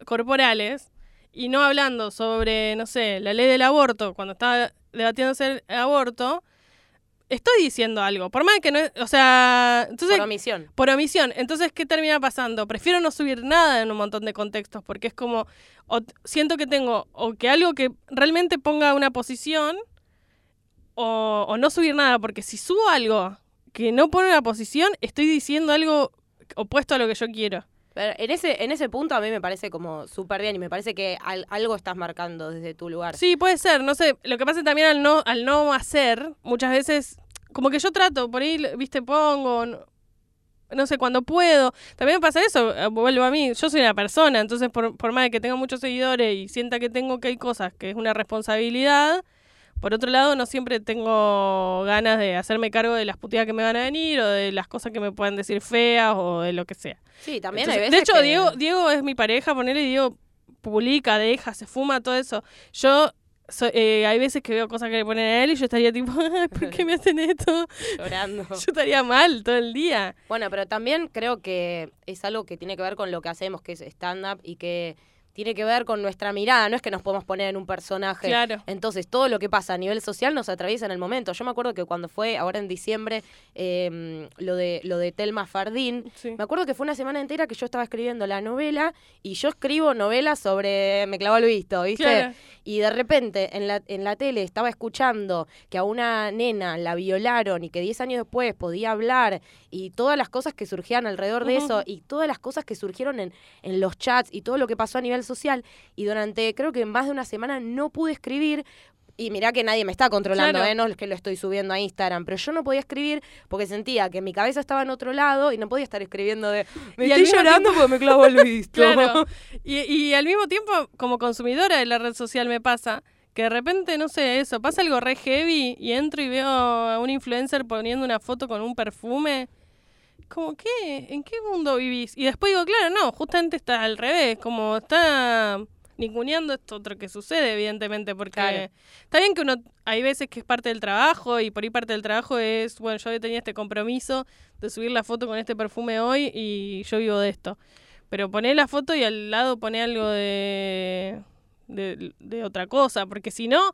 corporales y no hablando sobre, no sé, la ley del aborto, cuando estaba debatiéndose el aborto, estoy diciendo algo. Por más que no es, o sea, entonces Por omisión. por omisión. Entonces, ¿qué termina pasando? Prefiero no subir nada en un montón de contextos porque es como, o siento que tengo, o que algo que realmente ponga una posición, o, o no subir nada, porque si subo algo que no pone una posición, estoy diciendo algo opuesto a lo que yo quiero. Pero en ese, en ese punto a mí me parece como súper bien y me parece que al- algo estás marcando desde tu lugar. Sí, puede ser, no sé, lo que pasa también al no, al no hacer, muchas veces, como que yo trato, por ahí, viste, pongo, no, sé, cuando puedo. También me pasa eso, eh, vuelvo a mí, yo soy una persona, entonces por, por más de que tenga muchos seguidores y sienta que tengo que hay cosas que es una responsabilidad, por otro lado no siempre tengo ganas de hacerme cargo de las puteadas que me van a venir o de las cosas que me puedan decir feas o de lo que sea. Sí, también Entonces, hay de veces hecho, que- Diego, Diego es mi pareja, ponele, y Diego publica, deja, se fuma, todo eso. Yo so- eh, hay veces que veo cosas que le ponen a él y yo estaría tipo, "Ay, ¿por qué me hacen esto? Llorando. Yo estaría mal todo el día. Bueno, pero también creo que es algo que tiene que ver con lo que hacemos, que es stand-up, y que tiene que ver con nuestra mirada. No es que nos podemos poner en un personaje. Claro. Entonces, todo lo que pasa a nivel social nos atraviesa en el momento. Yo me acuerdo que cuando fue, ahora en diciembre, eh, lo, de, lo de Telma Fardín, Sí. me acuerdo que fue una semana entera que yo estaba escribiendo la novela y yo escribo novelas sobre Me clavó el visto, ¿viste? Claro. Y de repente en la, en la tele estaba escuchando que a una nena la violaron y que 10 años después podía hablar y todas las cosas que surgían alrededor de eso y todas las cosas que surgieron en, en los chats y todo lo que pasó a nivel social. Y durante creo que más de una semana no pude escribir. Y mirá que nadie me está controlando, Claro. ¿eh? no es que lo estoy subiendo a Instagram, pero yo no podía escribir porque sentía que mi cabeza estaba en otro lado y no podía estar escribiendo de me Y estoy llorando porque me clavo el visto. Claro. Y, y al mismo tiempo, como consumidora de la red social me pasa que de repente, no sé, eso, pasa algo re heavy y entro y veo a un influencer poniendo una foto con un perfume. Como, ¿qué? ¿En qué mundo vivís? Y después digo, claro, no, justamente está al revés, como está ninguneando esto otro que sucede, evidentemente, porque Claro. está bien que uno, hay veces que es parte del trabajo y por ahí parte del trabajo es, bueno, yo tenía este compromiso de subir la foto con este perfume hoy y yo vivo de esto. Pero poné la foto y al lado poné algo de, de, de otra cosa, porque si no,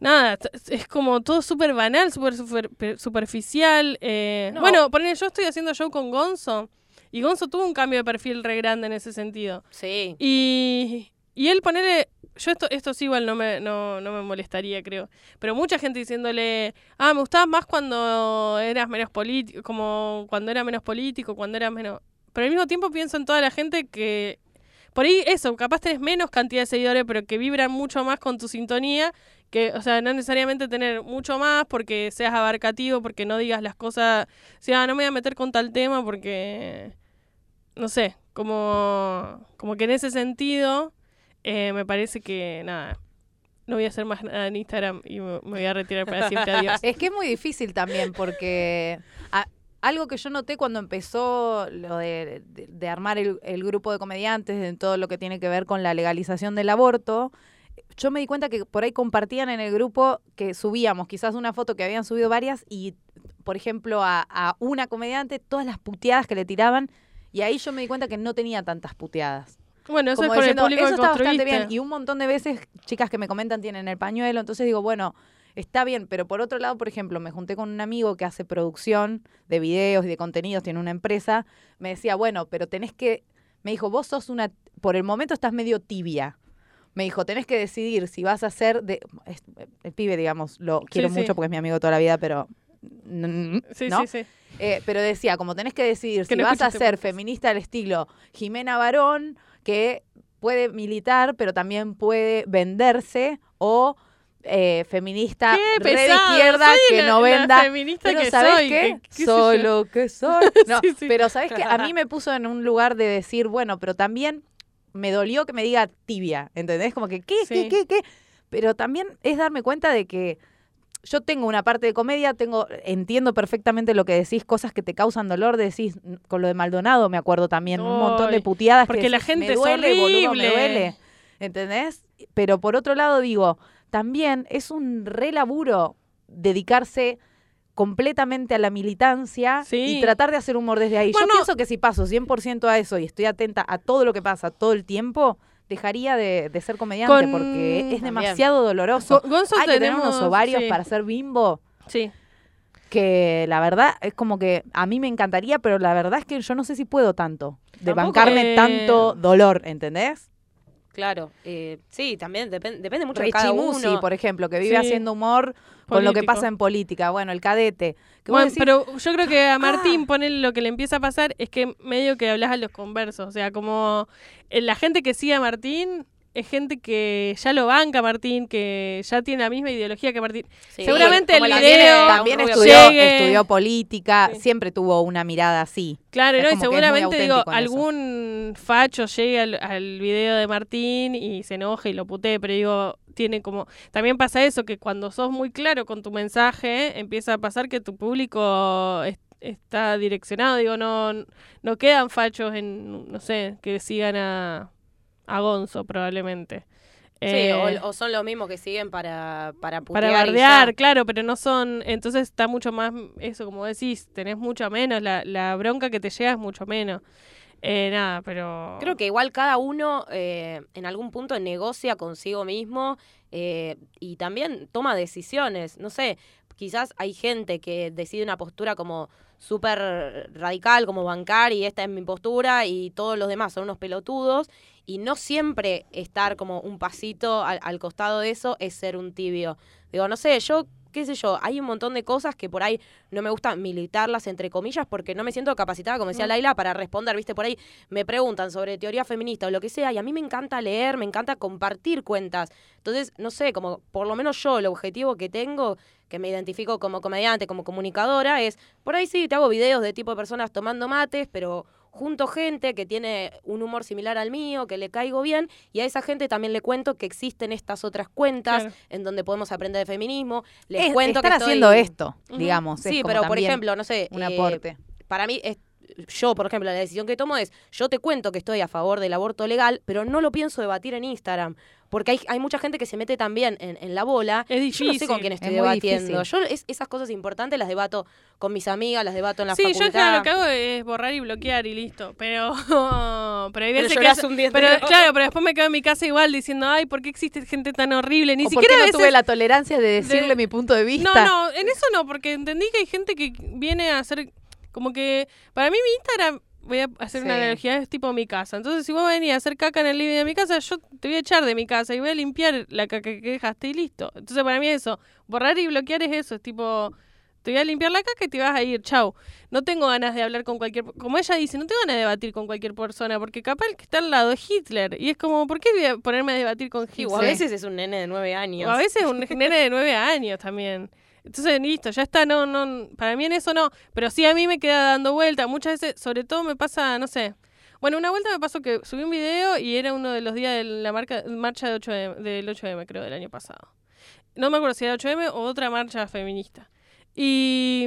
nada, es como todo súper banal, súper super- superficial. eh. No. Bueno, poné, yo estoy haciendo show con Gonzo y Gonzo tuvo un cambio de perfil re grande en ese sentido. Sí. Y, y él ponerle. Yo esto, esto sí igual no me, no, no me molestaría, creo. Pero mucha gente diciéndole, ah, me gustaba más cuando eras menos político, como cuando era menos político, cuando eras menos. Pero al mismo tiempo pienso en toda la gente que. Por ahí eso, capaz tenés menos cantidad de seguidores, pero que vibran mucho más con tu sintonía. Que, o sea, no necesariamente tener mucho más porque seas abarcativo, porque no digas las cosas. O sea, no me voy a meter con tal tema porque no sé, como, como que en ese sentido eh, me parece que nada, no voy a hacer más nada en Instagram y me, voy a retirar para siempre. Adiós. Es que es muy difícil también porque algo que yo noté cuando empezó lo de, de- de armar el, el grupo de comediantes, en todo lo que tiene que ver con la legalización del aborto, yo me di cuenta que por ahí compartían en el grupo que subíamos quizás una foto que habían subido varias y, por ejemplo, a, a una comediante, todas las puteadas que le tiraban. Y ahí yo me di cuenta que no tenía tantas puteadas Bueno, eso como es por diciendo, el público eso que está bastante bien. Y un montón de veces, chicas que me comentan tienen el pañuelo, entonces digo, bueno, está bien, pero por otro lado, por ejemplo, me junté con un amigo que hace producción de videos y de contenidos, tiene una empresa, me decía, bueno, pero tenés que, me dijo, vos sos una, por el momento estás medio tibia. Me dijo, tenés que decidir si vas a ser de, el pibe, digamos, lo quiero sí. mucho porque es mi amigo toda la vida, pero n- Sí, ¿no? sí, sí. Eh, pero decía, como tenés que decidir Que si no vas a ser feminista al estilo Jimena Barón, que puede militar, pero también puede venderse, o eh, feminista Qué pesado, izquierda soy que la- no la venda. feminista Pero que ¿sabes soy, qué? que- qué sé soy yo. lo que soy. No, Sí, sí. Pero ¿sabes qué? A mí me puso en un lugar de decir, bueno, pero también me dolió que me diga tibia, ¿entendés? Como que, ¿qué, qué, Sí. qué, qué? Pero también es darme cuenta de que yo tengo una parte de comedia, tengo, entiendo perfectamente lo que decís, cosas que te causan dolor, decís, con lo de Maldonado me acuerdo también, un montón de puteadas porque que la decís, gente me es duele, boludo, me horrible". duele, ¿entendés? Pero por otro lado digo, también es un re laburo dedicarse completamente a la militancia Sí. y tratar de hacer humor desde ahí. Bueno, Yo pienso que si paso 100% a eso y estoy atenta a todo lo que pasa todo el tiempo, dejaría de, de ser comediante Con- porque es demasiado doloroso. Gonzo Hay que tener tenemos- unos ovarios sí, para ser bimbo Sí. que la verdad es como que a mí me encantaría, pero la verdad es que yo no sé si puedo tanto. De Tampoco. bancarme Eh, tanto dolor, ¿entendés? Claro, eh, sí, también depen- depende mucho de cada Richie Musi, uno. por ejemplo, que vive Sí. haciendo humor con lo que Político. pasa en política. Bueno, el cadete. que Bueno, decís, pero yo creo que a Ah. Martín ponerle lo que le empieza a pasar es que medio que hablas a los conversos. O sea, como eh, la gente que sigue a Martín es gente que ya lo banca Martín, que ya tiene la misma ideología que Martín. Sí, seguramente el video- también estudió, estudió política, Sí. siempre tuvo una mirada así. Claro, Es ¿no? Y seguramente digo, eso. algún facho llegue al, al video de Martín y se enoje y lo putee, pero digo, tiene como. También pasa eso, que cuando sos muy claro con tu mensaje, empieza a pasar que tu público es- está direccionado. Digo, no, no quedan fachos en, no sé, que sigan a, a Gonzo probablemente. Sí, Eh, o, o son los mismos que siguen para, para putear para bardear, claro, pero no son. Entonces está mucho más. Eso, como decís, tenés mucho menos. La, la bronca que te llega es mucho menos. Eh, nada, pero. Creo que igual cada uno eh, en algún punto negocia consigo mismo eh, y también toma decisiones. No sé, quizás hay gente que decide una postura como súper radical, como bancar, y esta es mi postura, y todos los demás son unos pelotudos. Y no siempre estar como un pasito al, al costado de eso es ser un tibio. Digo, no sé, yo, qué sé yo, hay un montón de cosas que por ahí no me gusta militarlas, entre comillas, porque no me siento capacitada, como decía. Laila, para responder, viste, por ahí me preguntan sobre teoría feminista o lo que sea, y a mí me encanta leer, me encanta compartir cuentas. Entonces, no sé, como por lo menos yo, el objetivo que tengo, que me identifico como comediante, como comunicadora, es, por ahí sí, te hago videos de tipo de personas tomando mates, pero junto gente que tiene un humor similar al mío, que le caigo bien, y a esa gente también le cuento que existen estas otras cuentas Claro. en donde podemos aprender de feminismo. Les Es- cuento están que estoy- haciendo esto, digamos. es Sí, como pero por ejemplo, no sé, un eh, aporte. para mí es yo, por ejemplo, la decisión que tomo es, yo te cuento que estoy a favor del aborto legal, pero no lo pienso debatir en Instagram, porque hay, hay mucha gente que se mete también en, en la bola. Es Yo no sé con difícil. quién estoy Es debatiendo. difícil. Yo es- esas cosas importantes las debato con mis amigas, las debato en la Sí, yo facultad. general lo que hago es borrar y bloquear y listo. Pero, pero hay Pero veces que. eso- un día pero, claro, pero después me quedo en mi casa igual diciendo, ay, ¿por qué existe gente tan horrible? Ni O siquiera no veces. tuve la tolerancia de decirle de- mi punto de vista. No, no, en eso no, porque entendí que hay gente que viene a hacer como que para mí mi Instagram voy a hacer una analogía es tipo mi casa. Entonces, si vos venís a hacer caca en el living de mi casa, yo te voy a echar de mi casa y voy a limpiar la caca que dejaste y listo. Entonces, para mí eso, borrar y bloquear es eso, es tipo te voy a limpiar la caca y te vas a ir, chau. No tengo ganas de hablar con cualquier, como ella dice, no tengo ganas de debatir con cualquier persona, porque capaz el que está al lado es Hitler. Y es como, ¿por qué voy a ponerme a debatir con Hitler? Sí, o a veces es un nene de nueve años. O a veces un nene de nueve años también. Entonces, listo, ya está, no, no, para mí en eso no. Pero sí a mí me queda dando vuelta. Muchas veces, sobre todo me pasa, no sé. Bueno, una vuelta me pasó que subí un video y era uno de los días de la marca, marcha de 8M, del 8M, creo, del año pasado. No me acuerdo si era 8M o otra marcha feminista. Y,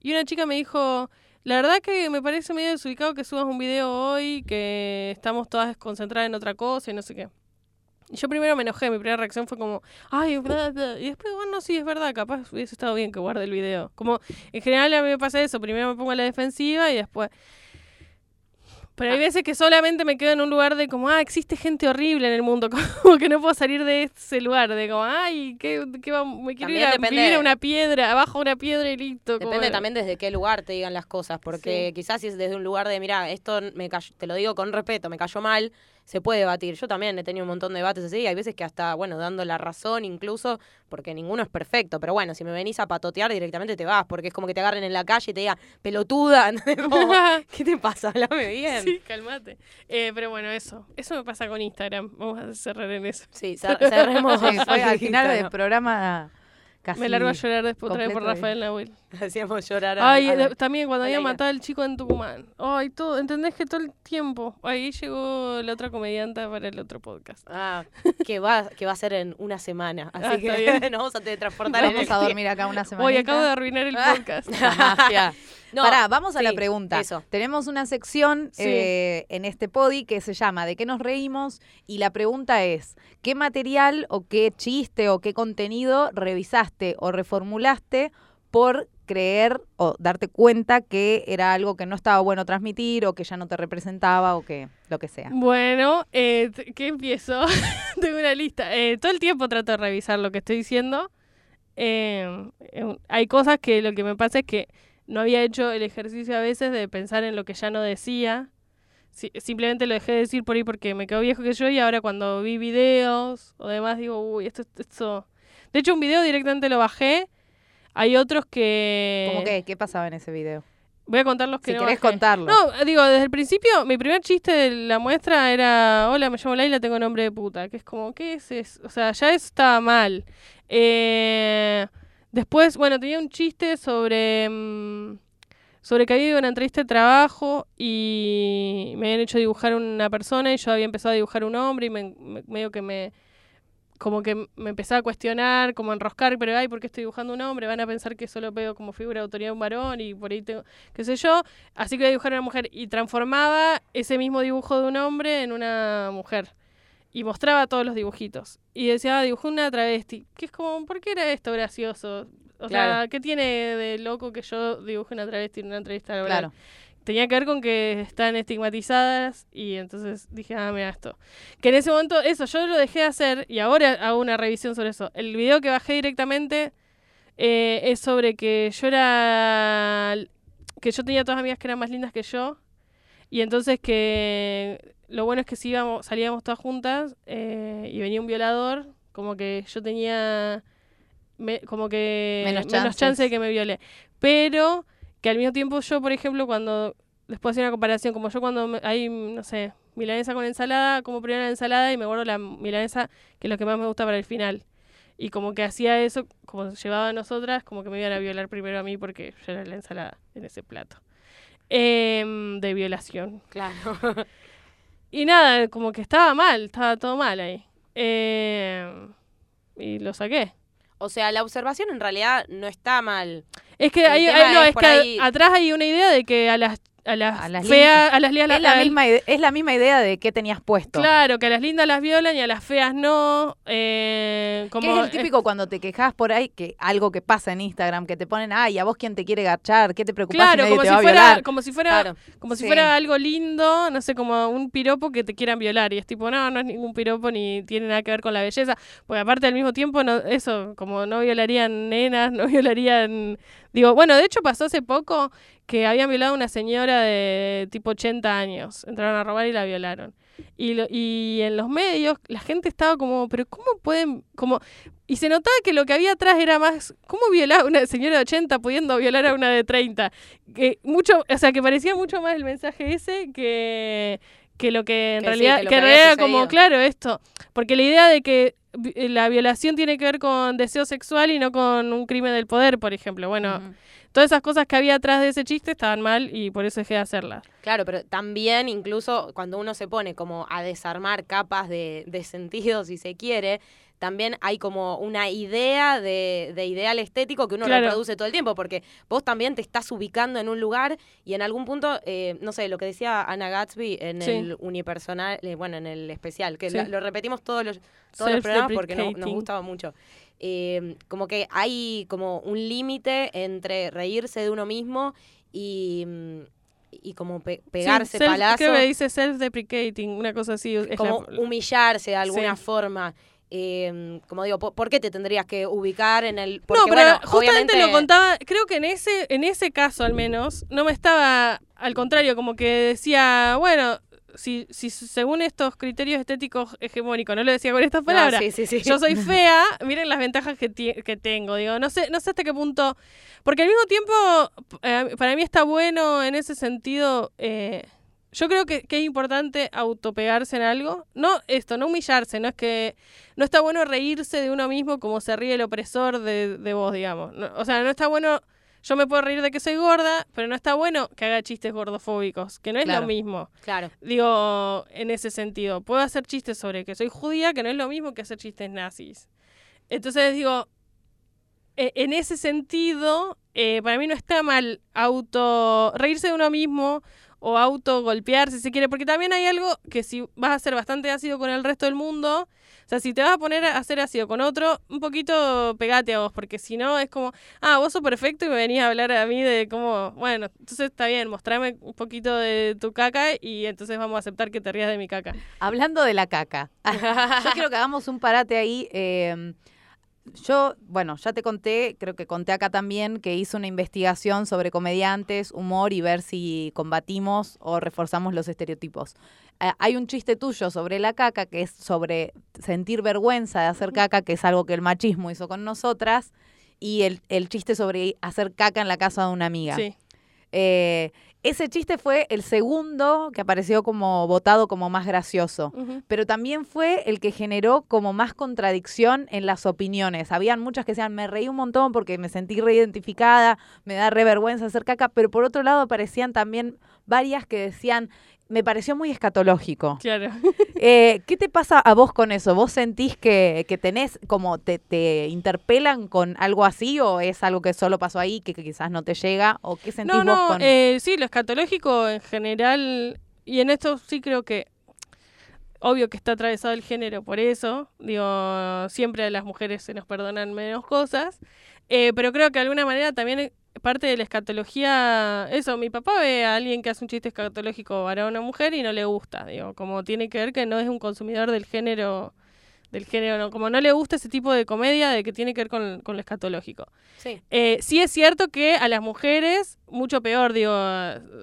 y una chica me dijo, la verdad que me parece medio desubicado que subas un video hoy, que estamos todas desconcentradas en otra cosa y no sé qué. Yo primero me enojé, mi primera reacción fue como, ay, bla, bla", y después, bueno, sí, es verdad, capaz hubiese estado bien que guarde el video. Como, en general a mí me pasa eso, primero me pongo a la defensiva y después... Pero hay veces que solamente me quedo en un lugar de como, ah, existe gente horrible en el mundo, como que no puedo salir de ese lugar, de como, ay, ¿qué, qué va- me quiero ir a vivir a una piedra, abajo una piedra y listo. como- Depende también desde qué lugar te digan las cosas, porque quizás si es desde un lugar de, mira, esto me cayó- te lo digo con respeto, me cayó mal, se puede debatir. Yo también he tenido un montón de debates así, y hay veces que hasta, bueno, dando la razón incluso, porque ninguno es perfecto, pero bueno, si me venís a patotear directamente te vas, porque es como que te agarren en la calle y te digan, pelotuda, ¿qué te pasa? Háblame bien. Sí, calmate. Eh, pero bueno, eso. Eso me pasa con Instagram. Vamos a cerrar en eso. Sí, cer- cerremos. Sí, fue al final del programa casi. Me largo a llorar después otra vez por Rafael Nahuel. Hacíamos llorar a, Ay, a la- de- también cuando había matado al chico en Tucumán. Ay, todo, ¿entendés que todo el tiempo? Ahí llegó la otra comedianta para el otro podcast. Ah, que va, que va a ser en una semana. Así Ah, que está bien. nos vamos a teletransportar en Vamos el a dormir acá una semana. Hoy acabo de arruinar el podcast. No, Pará, vamos a la pregunta. eso. Tenemos una sección Sí. eh, en este podi que se llama ¿De qué nos reímos? Y la pregunta es, ¿qué material o qué chiste o qué contenido revisaste o reformulaste por creer o darte cuenta que era algo que no estaba bueno transmitir o que ya no te representaba o que lo que sea? Bueno, eh, ¿qué empiezo? Tengo una lista. Eh, todo el tiempo trato de revisar lo que estoy diciendo. Eh, eh, hay cosas que lo que me pasa es que no había hecho el ejercicio a veces de pensar en lo que ya no decía. Si- simplemente lo dejé de decir por ahí porque me quedo viejo que yo y ahora cuando vi videos o demás digo, uy, esto, esto... De hecho, un video directamente lo bajé. Hay otros que... ¿Cómo qué? ¿Qué pasaba en ese video? Voy a contar los que Si no querés bajé. contarlo. No, digo, desde el principio, mi primer chiste de la muestra era, hola, me llamo Laila, tengo nombre de puta, que es como, ¿qué es eso? O sea, ya eso estaba mal. Eh, después, bueno, tenía un chiste sobre, mm, sobre que había ido a una entrevista de trabajo y me habían hecho dibujar una persona y yo había empezado a dibujar un hombre y me, me- medio que me como que me empezaba a cuestionar, como a enroscar, pero ay, ¿por qué estoy dibujando un hombre? Van a pensar que solo veo como figura de autoridad un varón y por ahí tengo, qué sé yo. Así que voy a dibujar a una mujer y transformaba ese mismo dibujo de un hombre en una mujer. Y mostraba todos los dibujitos. Y decía, ah, dibujé una travesti. Que es como, ¿por qué era esto gracioso? O sea. ¿qué tiene de loco que yo dibuje una travesti en una entrevista laboral? Claro. Tenía que ver con que están estigmatizadas y entonces dije, ah, mira esto. Que en ese momento, eso, yo lo dejé de hacer y ahora hago una revisión sobre eso. El video que bajé directamente eh, es sobre que yo era. que yo tenía todas amigas que eran más lindas que yo. Y entonces que lo bueno es que si íbamos, salíamos todas juntas eh, y venía un violador, como que yo tenía me- como que Menos chance chances. de que me viole. Pero que al mismo tiempo yo, por ejemplo, cuando después hacía una comparación, como yo cuando me- hay, no sé, milanesa con ensalada, como primero la ensalada y me guardo la milanesa, que es lo que más me gusta para el final. Y como que hacía eso, como llevaba a nosotras, como que me iban a violar primero a mí porque yo era la ensalada en ese plato. Em, de violación. Claro. Y nada, como que estaba mal, estaba todo mal ahí. Em, y lo saqué. o sea, la observación en realidad no está mal. Es que hay, tema hay- no, es que ahí- atrás hay una idea de que a las a las, A las feas, a las lías Es la, misma es la misma idea de qué tenías puesto. Claro, que a las lindas las violan y a las feas no. Eh, como es el típico cuando te quejas por ahí, que algo que pasa en Instagram, que te ponen, ay, a vos quién te quiere garchar, ¿qué te preocupas Claro, como te si, va fuera, como si fuera, Claro. como si Sí. fuera algo lindo, no sé, como un piropo que te quieran violar. Y es tipo, no, no es ningún piropo ni tiene nada que ver con la belleza. Porque aparte al mismo tiempo, no, eso, como no violarían nenas, no violarían. Digo, bueno, de hecho pasó hace poco que habían violado a una señora de tipo 80 años. Entraron a robar y la violaron. Y, lo- y en los medios la gente estaba como, pero ¿cómo pueden? como Y se notaba que lo que había atrás era más, ¿cómo violar a una señora de 80 pudiendo violar a una de 30? Que mucho, o sea, que parecía mucho más el mensaje ese que, que lo que en Que realidad, que que realidad era como, claro, esto. Porque la idea de que la violación tiene que ver con deseo sexual y no con un crimen del poder, por ejemplo. Bueno, todas esas cosas que había atrás de ese chiste estaban mal y por eso dejé de hacerlas. Claro, pero también incluso cuando uno se pone como a desarmar capas de, de sentido, si se quiere, también hay como una idea de, de ideal estético que uno Claro. reproduce todo el tiempo, porque vos también te estás ubicando en un lugar y en algún punto, eh, no sé, lo que decía Ana Gatsby en Sí. el unipersonal, eh, bueno, en el especial, que Sí. lo, lo repetimos todos los, todos los programas porque no- nos gustaba mucho. Eh, como que hay como un límite entre reírse de uno mismo y, y como pe- pegarse Sí, self- palazos Creo que dice self-deprecating, una cosa así. es como la- humillarse de alguna Sí. forma. Eh, como digo, ¿por, qué te tendrías que ubicar en el...? no, pero bueno, justamente obviamente- lo contaba, creo que en ese, en ese caso al menos, no me estaba, al contrario, como que decía, bueno, si, si según estos criterios estéticos hegemónicos, no lo decía con estas No, palabras, sí, sí, sí. yo soy fea, miren las ventajas que, que tengo. Digo, no sé, no sé hasta qué punto. Porque al mismo tiempo, eh, para mí está bueno en ese sentido. eh, yo creo que, que es importante autopegarse en algo. No esto, no humillarse, no es que. No está bueno reírse de uno mismo como se ríe el opresor de, de vos, digamos. No- o sea, no está bueno. Yo me puedo reír de que soy gorda, pero no está bueno que haga chistes gordofóbicos, que no es Claro. lo mismo. Claro, Digo, en ese sentido, puedo hacer chistes sobre que soy judía, que no es lo mismo que hacer chistes nazis. Entonces digo, e- en ese sentido, eh, para mí no está mal auto reírse de uno mismo o auto golpearse si se quiere, porque también hay algo que si vas a ser bastante ácido con el resto del mundo, o sea, si te vas a poner a hacer ácido con otro, un poquito pegate a vos, porque si no es como, ah, vos sos perfecto y me venís a hablar a mí de cómo, bueno, entonces está bien, mostrame un poquito de tu caca y entonces vamos a aceptar que te rías de mi caca. Hablando de la caca, yo quiero que hagamos un parate ahí. eh, yo, bueno, ya te conté, creo que conté acá también, que hice una investigación sobre comediantes, humor y ver si combatimos o reforzamos los estereotipos. Eh, hay un chiste tuyo sobre la caca, que es sobre sentir vergüenza de hacer caca, que es algo que el machismo hizo con nosotras, y el, el chiste sobre hacer caca en la casa de una amiga. Sí. Eh, ese chiste fue el segundo que apareció como votado como más gracioso pero también fue el que generó como más contradicción en las opiniones. Habían muchas que decían, me reí un montón porque me sentí reidentificada, me da revergüenza hacer caca, pero por otro lado aparecían también varias que decían, me pareció muy escatológico. Claro. Eh, ¿Qué te pasa a vos con eso? ¿Vos sentís que, que tenés, como te, te interpelan con algo así o es algo que solo pasó ahí, que, que quizás no te llega? ¿O qué sentís No, vos no, con...? eh, sí, lo escatológico en general, y en esto sí creo que, obvio que está atravesado el género por eso. Digo, siempre a las mujeres se nos perdonan menos cosas. Eh, pero creo que de alguna manera también parte de la escatología, eso, mi papá ve a alguien que hace un chiste escatológico varón o mujer y no le gusta, digo, como tiene que ver que no es un consumidor del género, del género, no, como no le gusta ese tipo de comedia de que tiene que ver con, con lo escatológico. Sí. Eh, sí es cierto que a las mujeres, mucho peor, digo,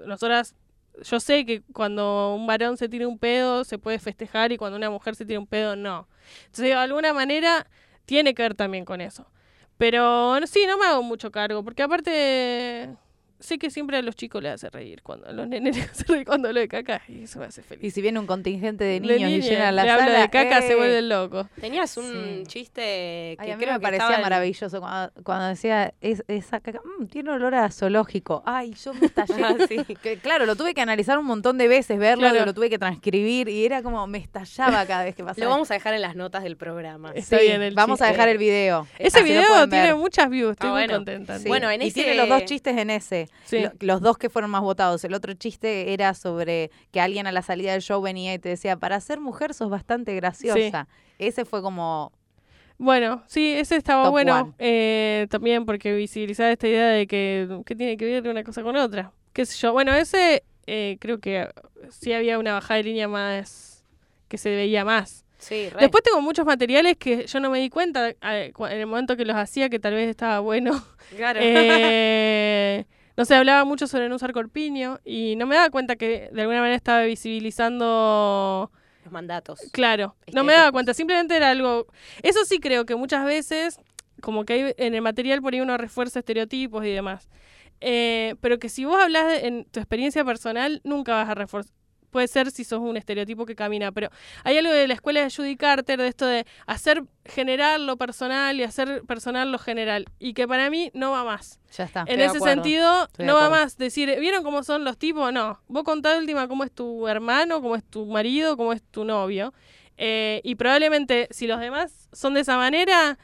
nosotras, yo sé que cuando un varón se tira un pedo se puede festejar y cuando una mujer se tira un pedo no. Entonces, de alguna manera, tiene que ver también con eso. Pero sí, no me hago mucho cargo, porque aparte sé que siempre a los chicos les hace reír cuando a los nenes les hace reír cuando hablo de caca y eso me hace feliz. Y si viene un contingente de De niños y llenan la le sala, hablo de caca se ¡eh! vuelven locos. Tenías un Sí. chiste que Ay, a mí creo me que parecía estaba maravilloso cuando, cuando decía es, esa caca, "Mm, tiene olor a zoológico. Ay, yo me estallé. Ah, sí. Que, claro, lo tuve que analizar un montón de veces, verlo, Claro. lo tuve que transcribir y era como me estallaba cada vez que pasaba. Lo vamos a dejar en las notas del programa. Sí, el vamos a dejar el video. Ese video tiene ver. muchas views, estoy Ah, muy bueno. contenta. Sí, Bueno, en y ese- tiene los dos chistes en ese. Sí. Lo- los dos que fueron más votados. El otro chiste era sobre que alguien a la salida del show venía y te decía, para ser mujer sos bastante graciosa. Ese fue como, Bueno, sí, ese estaba Top bueno eh, también porque visibilizaba esta idea de que, que tiene que ver una cosa con otra. ¿Qué sé yo? Bueno, ese eh, creo que sí había una bajada de línea más que se veía más. Sí, re. Después tengo muchos materiales que yo no me di cuenta eh, en el momento que los hacía que tal vez estaba bueno. Claro. Eh, no sé, hablaba mucho sobre no usar corpiño y no me daba cuenta que de alguna manera estaba visibilizando Los mandatos. Claro, no me daba cuenta, simplemente era algo... Eso sí creo que muchas veces, como que hay en el material por ahí uno refuerza estereotipos y demás. Eh, pero que si vos hablas de- en tu experiencia personal, nunca vas a reforzar. Puede ser si sos un estereotipo que camina, pero hay algo de la escuela de Judy Carter, de esto de hacer general lo personal y hacer personal lo general. Y que para mí no va más. ya está. En ese acuerdo. sentido, Estoy no va más decir, ¿vieron cómo son los tipos? No. Vos contá última cómo es tu hermano, cómo es tu marido, cómo es tu novio. Eh, y probablemente, si los demás son de esa manera,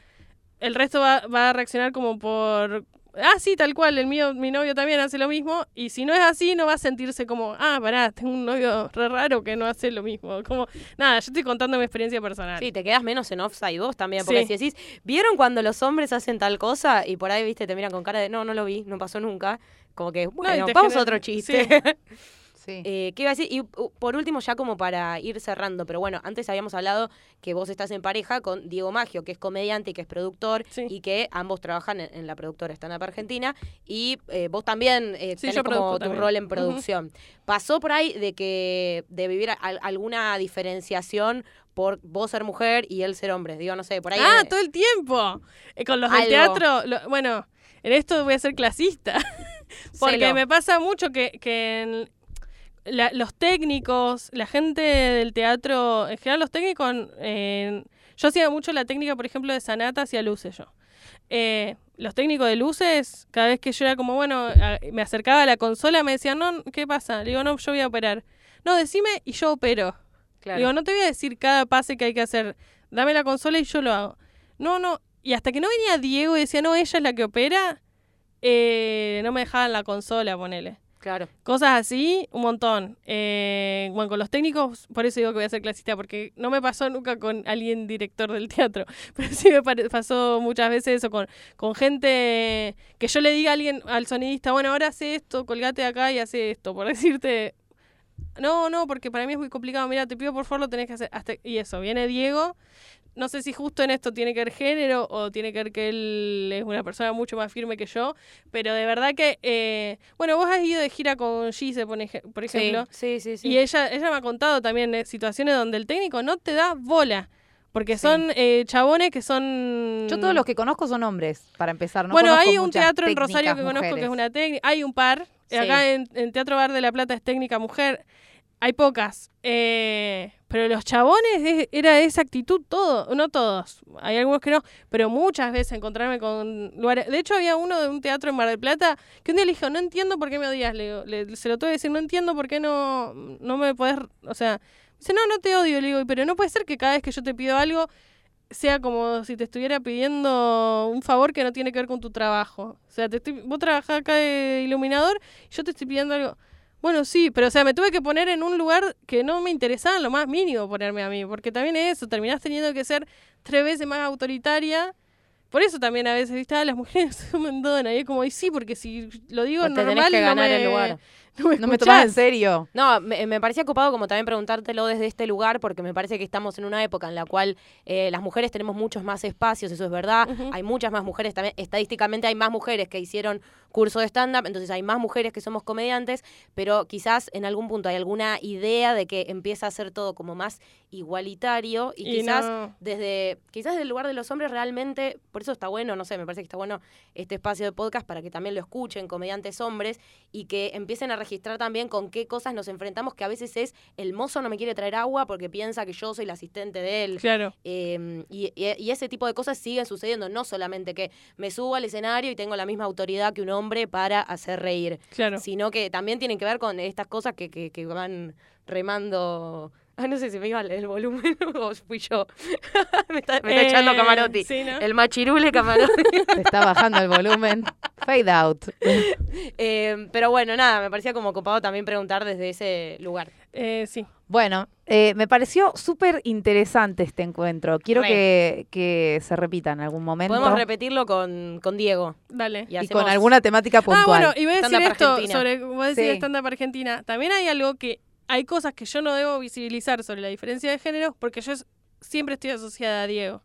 el resto va, va a reaccionar como por. Ah, sí, tal cual, el mío, mi novio también hace lo mismo. Y si no es así, no va a sentirse como, ah, pará, tengo un novio re raro que no hace lo mismo. Como, nada, yo estoy contando mi experiencia personal. Sí, te quedas menos en offside vos también, porque Sí. si decís, ¿vieron cuando los hombres hacen tal cosa? Y por ahí, viste, te miran con cara de, no, no lo vi, no pasó nunca. Como que, bueno, te vamos genera- a otro chiste. Sí. Eh, ¿Qué iba a decir? Y uh, por último, ya como para ir cerrando, pero bueno, antes habíamos hablado que vos estás en pareja con Diego Maggio, que es comediante y que es productor, Sí. y que ambos trabajan en, en la productora Stand Up Argentina, y eh, vos también eh, Sí, tenés yo como tu también. rol en producción. ¿Pasó por ahí de que de vivir al- alguna diferenciación por vos ser mujer y él ser hombre? Digo, no sé, por ahí... Ah, todo el tiempo. Eh, con los del teatro, lo- bueno, en esto voy a ser clasista. Porque Celo. me pasa mucho que, que en la- los técnicos, la gente del teatro, en general los técnicos, eh, yo hacía mucho la técnica, por ejemplo, de Sanata hacia luces yo. Eh, los técnicos de luces, cada vez que yo era como, bueno, a- me acercaba a la consola, me decían, no, ¿qué pasa? Le digo, no, yo voy a operar. No, decime y yo opero. claro. Digo, no te voy a decir cada pase que hay que hacer. Dame la consola y yo lo hago. No, no. Y hasta que no venía Diego y decía, no, ella es la que opera, eh, no me dejaban la consola, ponele. Claro. Cosas así, un montón. Eh, bueno, con los técnicos, por eso digo que voy a ser clasista, porque no me pasó nunca con alguien director del teatro, pero sí me pasó muchas veces eso con, con gente que yo le diga a alguien, al sonidista, bueno, ahora hace esto, colgate acá y hace esto, por decirte, no, no, porque para mí es muy complicado, mira, te pido por favor lo tenés que hacer, hasta y eso, viene Diego, no sé si justo en esto tiene que ver género o tiene que ver que él es una persona mucho más firme que yo, pero de verdad que, eh, bueno, vos has ido de gira con Gise, por, por ejemplo, Sí, sí, sí. y ella, ella me ha contado también eh, situaciones donde el técnico no te da bola, porque son eh, chabones que son... Yo todos los que conozco son hombres, para empezar. No bueno, hay un teatro en Rosario que conozco que es una técnica, hay un par, Sí. acá en, en Teatro Bar de la Plata es técnica mujer, hay pocas, eh, pero los chabones es- era esa actitud todo, no todos, hay algunos que no, pero muchas veces encontrarme con lugares, de hecho había uno de un teatro en Mar del Plata que un día le dijo, no entiendo por qué me odias, le, le- se lo tuve que decir, no entiendo por qué no, no me podés, o sea, dice, no, no te odio, le digo, pero no puede ser que cada vez que yo te pido algo sea como si te estuviera pidiendo un favor que no tiene que ver con tu trabajo. O sea, te estoy, vos trabajás acá de iluminador y yo te estoy pidiendo algo. Bueno, sí, pero o sea, me tuve que poner en un lugar que no me interesaba en lo más mínimo ponerme a mí, porque también es eso, terminás teniendo que ser tres veces más autoritaria. Por eso también a veces, ¿viste? Ah, las mujeres son mandonas. Y es como, y sí, porque si lo digo te tenés normal, que no ganar me, el lugar. No me, No me escuchás. tomás en serio. No, me, me parecía ocupado como también preguntártelo desde este lugar, porque me parece que estamos en una época en la cual eh, las mujeres tenemos muchos más espacios, eso es verdad. Hay muchas más mujeres también. Estadísticamente hay más mujeres que hicieron curso de stand-up, entonces hay más mujeres que somos comediantes, pero quizás en algún punto hay alguna idea de que empieza a ser todo como más igualitario y, Y quizás no. desde quizás desde el lugar de los hombres realmente, por eso está bueno, no sé, me parece que está bueno este espacio de podcast para que también lo escuchen comediantes hombres y que empiecen a registrar también con qué cosas nos enfrentamos, que a veces es el mozo no me quiere traer agua porque piensa que yo soy la asistente de él. Claro. Eh, y, y- y ese tipo de cosas siguen sucediendo, no solamente que me subo al escenario y tengo la misma autoridad que un hombre para hacer reír, Claro. sino que también tienen que ver con estas cosas que, que, que van remando. Ah, no sé si me iba el, volumen o fui yo. me está, me está Eh, echando Camarotti. sí, ¿no? El machirule Camarotti. Te está bajando el volumen. Fade out. Eh, pero bueno, nada, me parecía como copado también preguntar desde ese lugar. Eh, sí. Bueno, eh, me pareció súper interesante este encuentro. Quiero que, que se repita en algún momento. Podemos repetirlo con, con Diego. Dale. Y, con alguna temática puntual. Ah, bueno, y voy a decir esto Argentina. sobre, voy a decir Sí. stand-up Argentina. También hay algo que, hay cosas que yo no debo visibilizar sobre la diferencia de género porque yo siempre estoy asociada a Diego.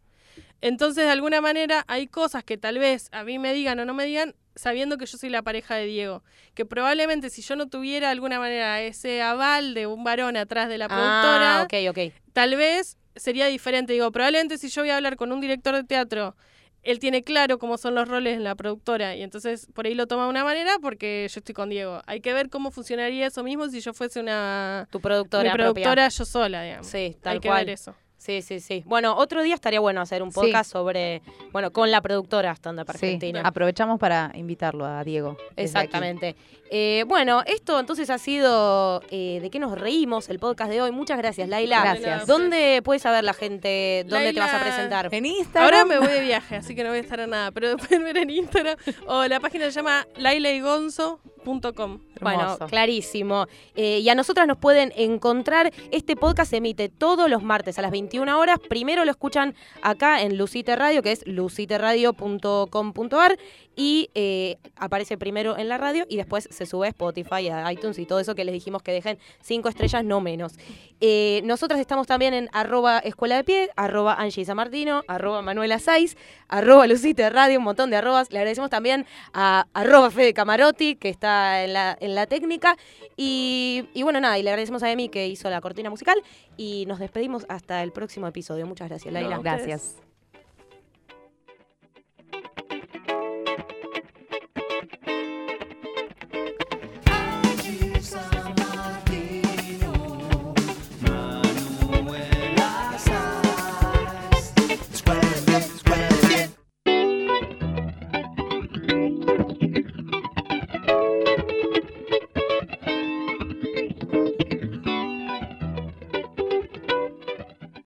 Entonces, de alguna manera, hay cosas que tal vez a mí me digan o no me digan sabiendo que yo soy la pareja de Diego. Que probablemente si yo no tuviera de alguna manera ese aval de un varón atrás de la productora, Ah, ok. tal vez sería diferente. Digo, probablemente si yo voy a hablar con un director de teatro, él tiene claro cómo son los roles en la productora y entonces por ahí lo toma de una manera porque yo estoy con Diego. Hay que ver cómo funcionaría eso mismo si yo fuese una Tu productora. mi propia. productora yo sola, digamos. Sí, tal Hay que cual. ver eso. Sí, sí, sí. Bueno, otro día estaría bueno hacer un Sí. podcast sobre, bueno, con la productora Stand Up Sí, Argentina. aprovechamos para invitarlo a Diego. Exactamente. Eh, bueno, esto entonces ha sido eh, de qué nos reímos el podcast de hoy. Muchas gracias, Laila. Gracias. ¿Dónde puede saber la gente dónde te vas a presentar? En Instagram. Ahora me voy de viaje, así que no voy a estar en nada, pero pueden ver en Instagram o la página se llama lailaigonzo.com. Bueno, Hermoso. clarísimo. Eh, y a nosotras nos pueden encontrar. Este podcast se emite todos los martes a las 21 horas. Primero lo escuchan acá en Lucite Radio, que es luciteradio.com.ar. Y eh, aparece primero en la radio y después se sube a Spotify, a iTunes y todo eso que les dijimos que dejen cinco estrellas, no menos. Eh, nosotras estamos también en arroba escuela de pie, arroba Angie Samartino, arroba Manuela Saiz, arroba Lucite Radio, un montón de arrobas. Le agradecemos también a arroba Fede Camarotti, que está en la, en la técnica. Y, y bueno, nada, y le agradecemos a Emi que hizo la cortina musical. Y nos despedimos hasta el próximo episodio. Muchas gracias, Laila. No. Gracias.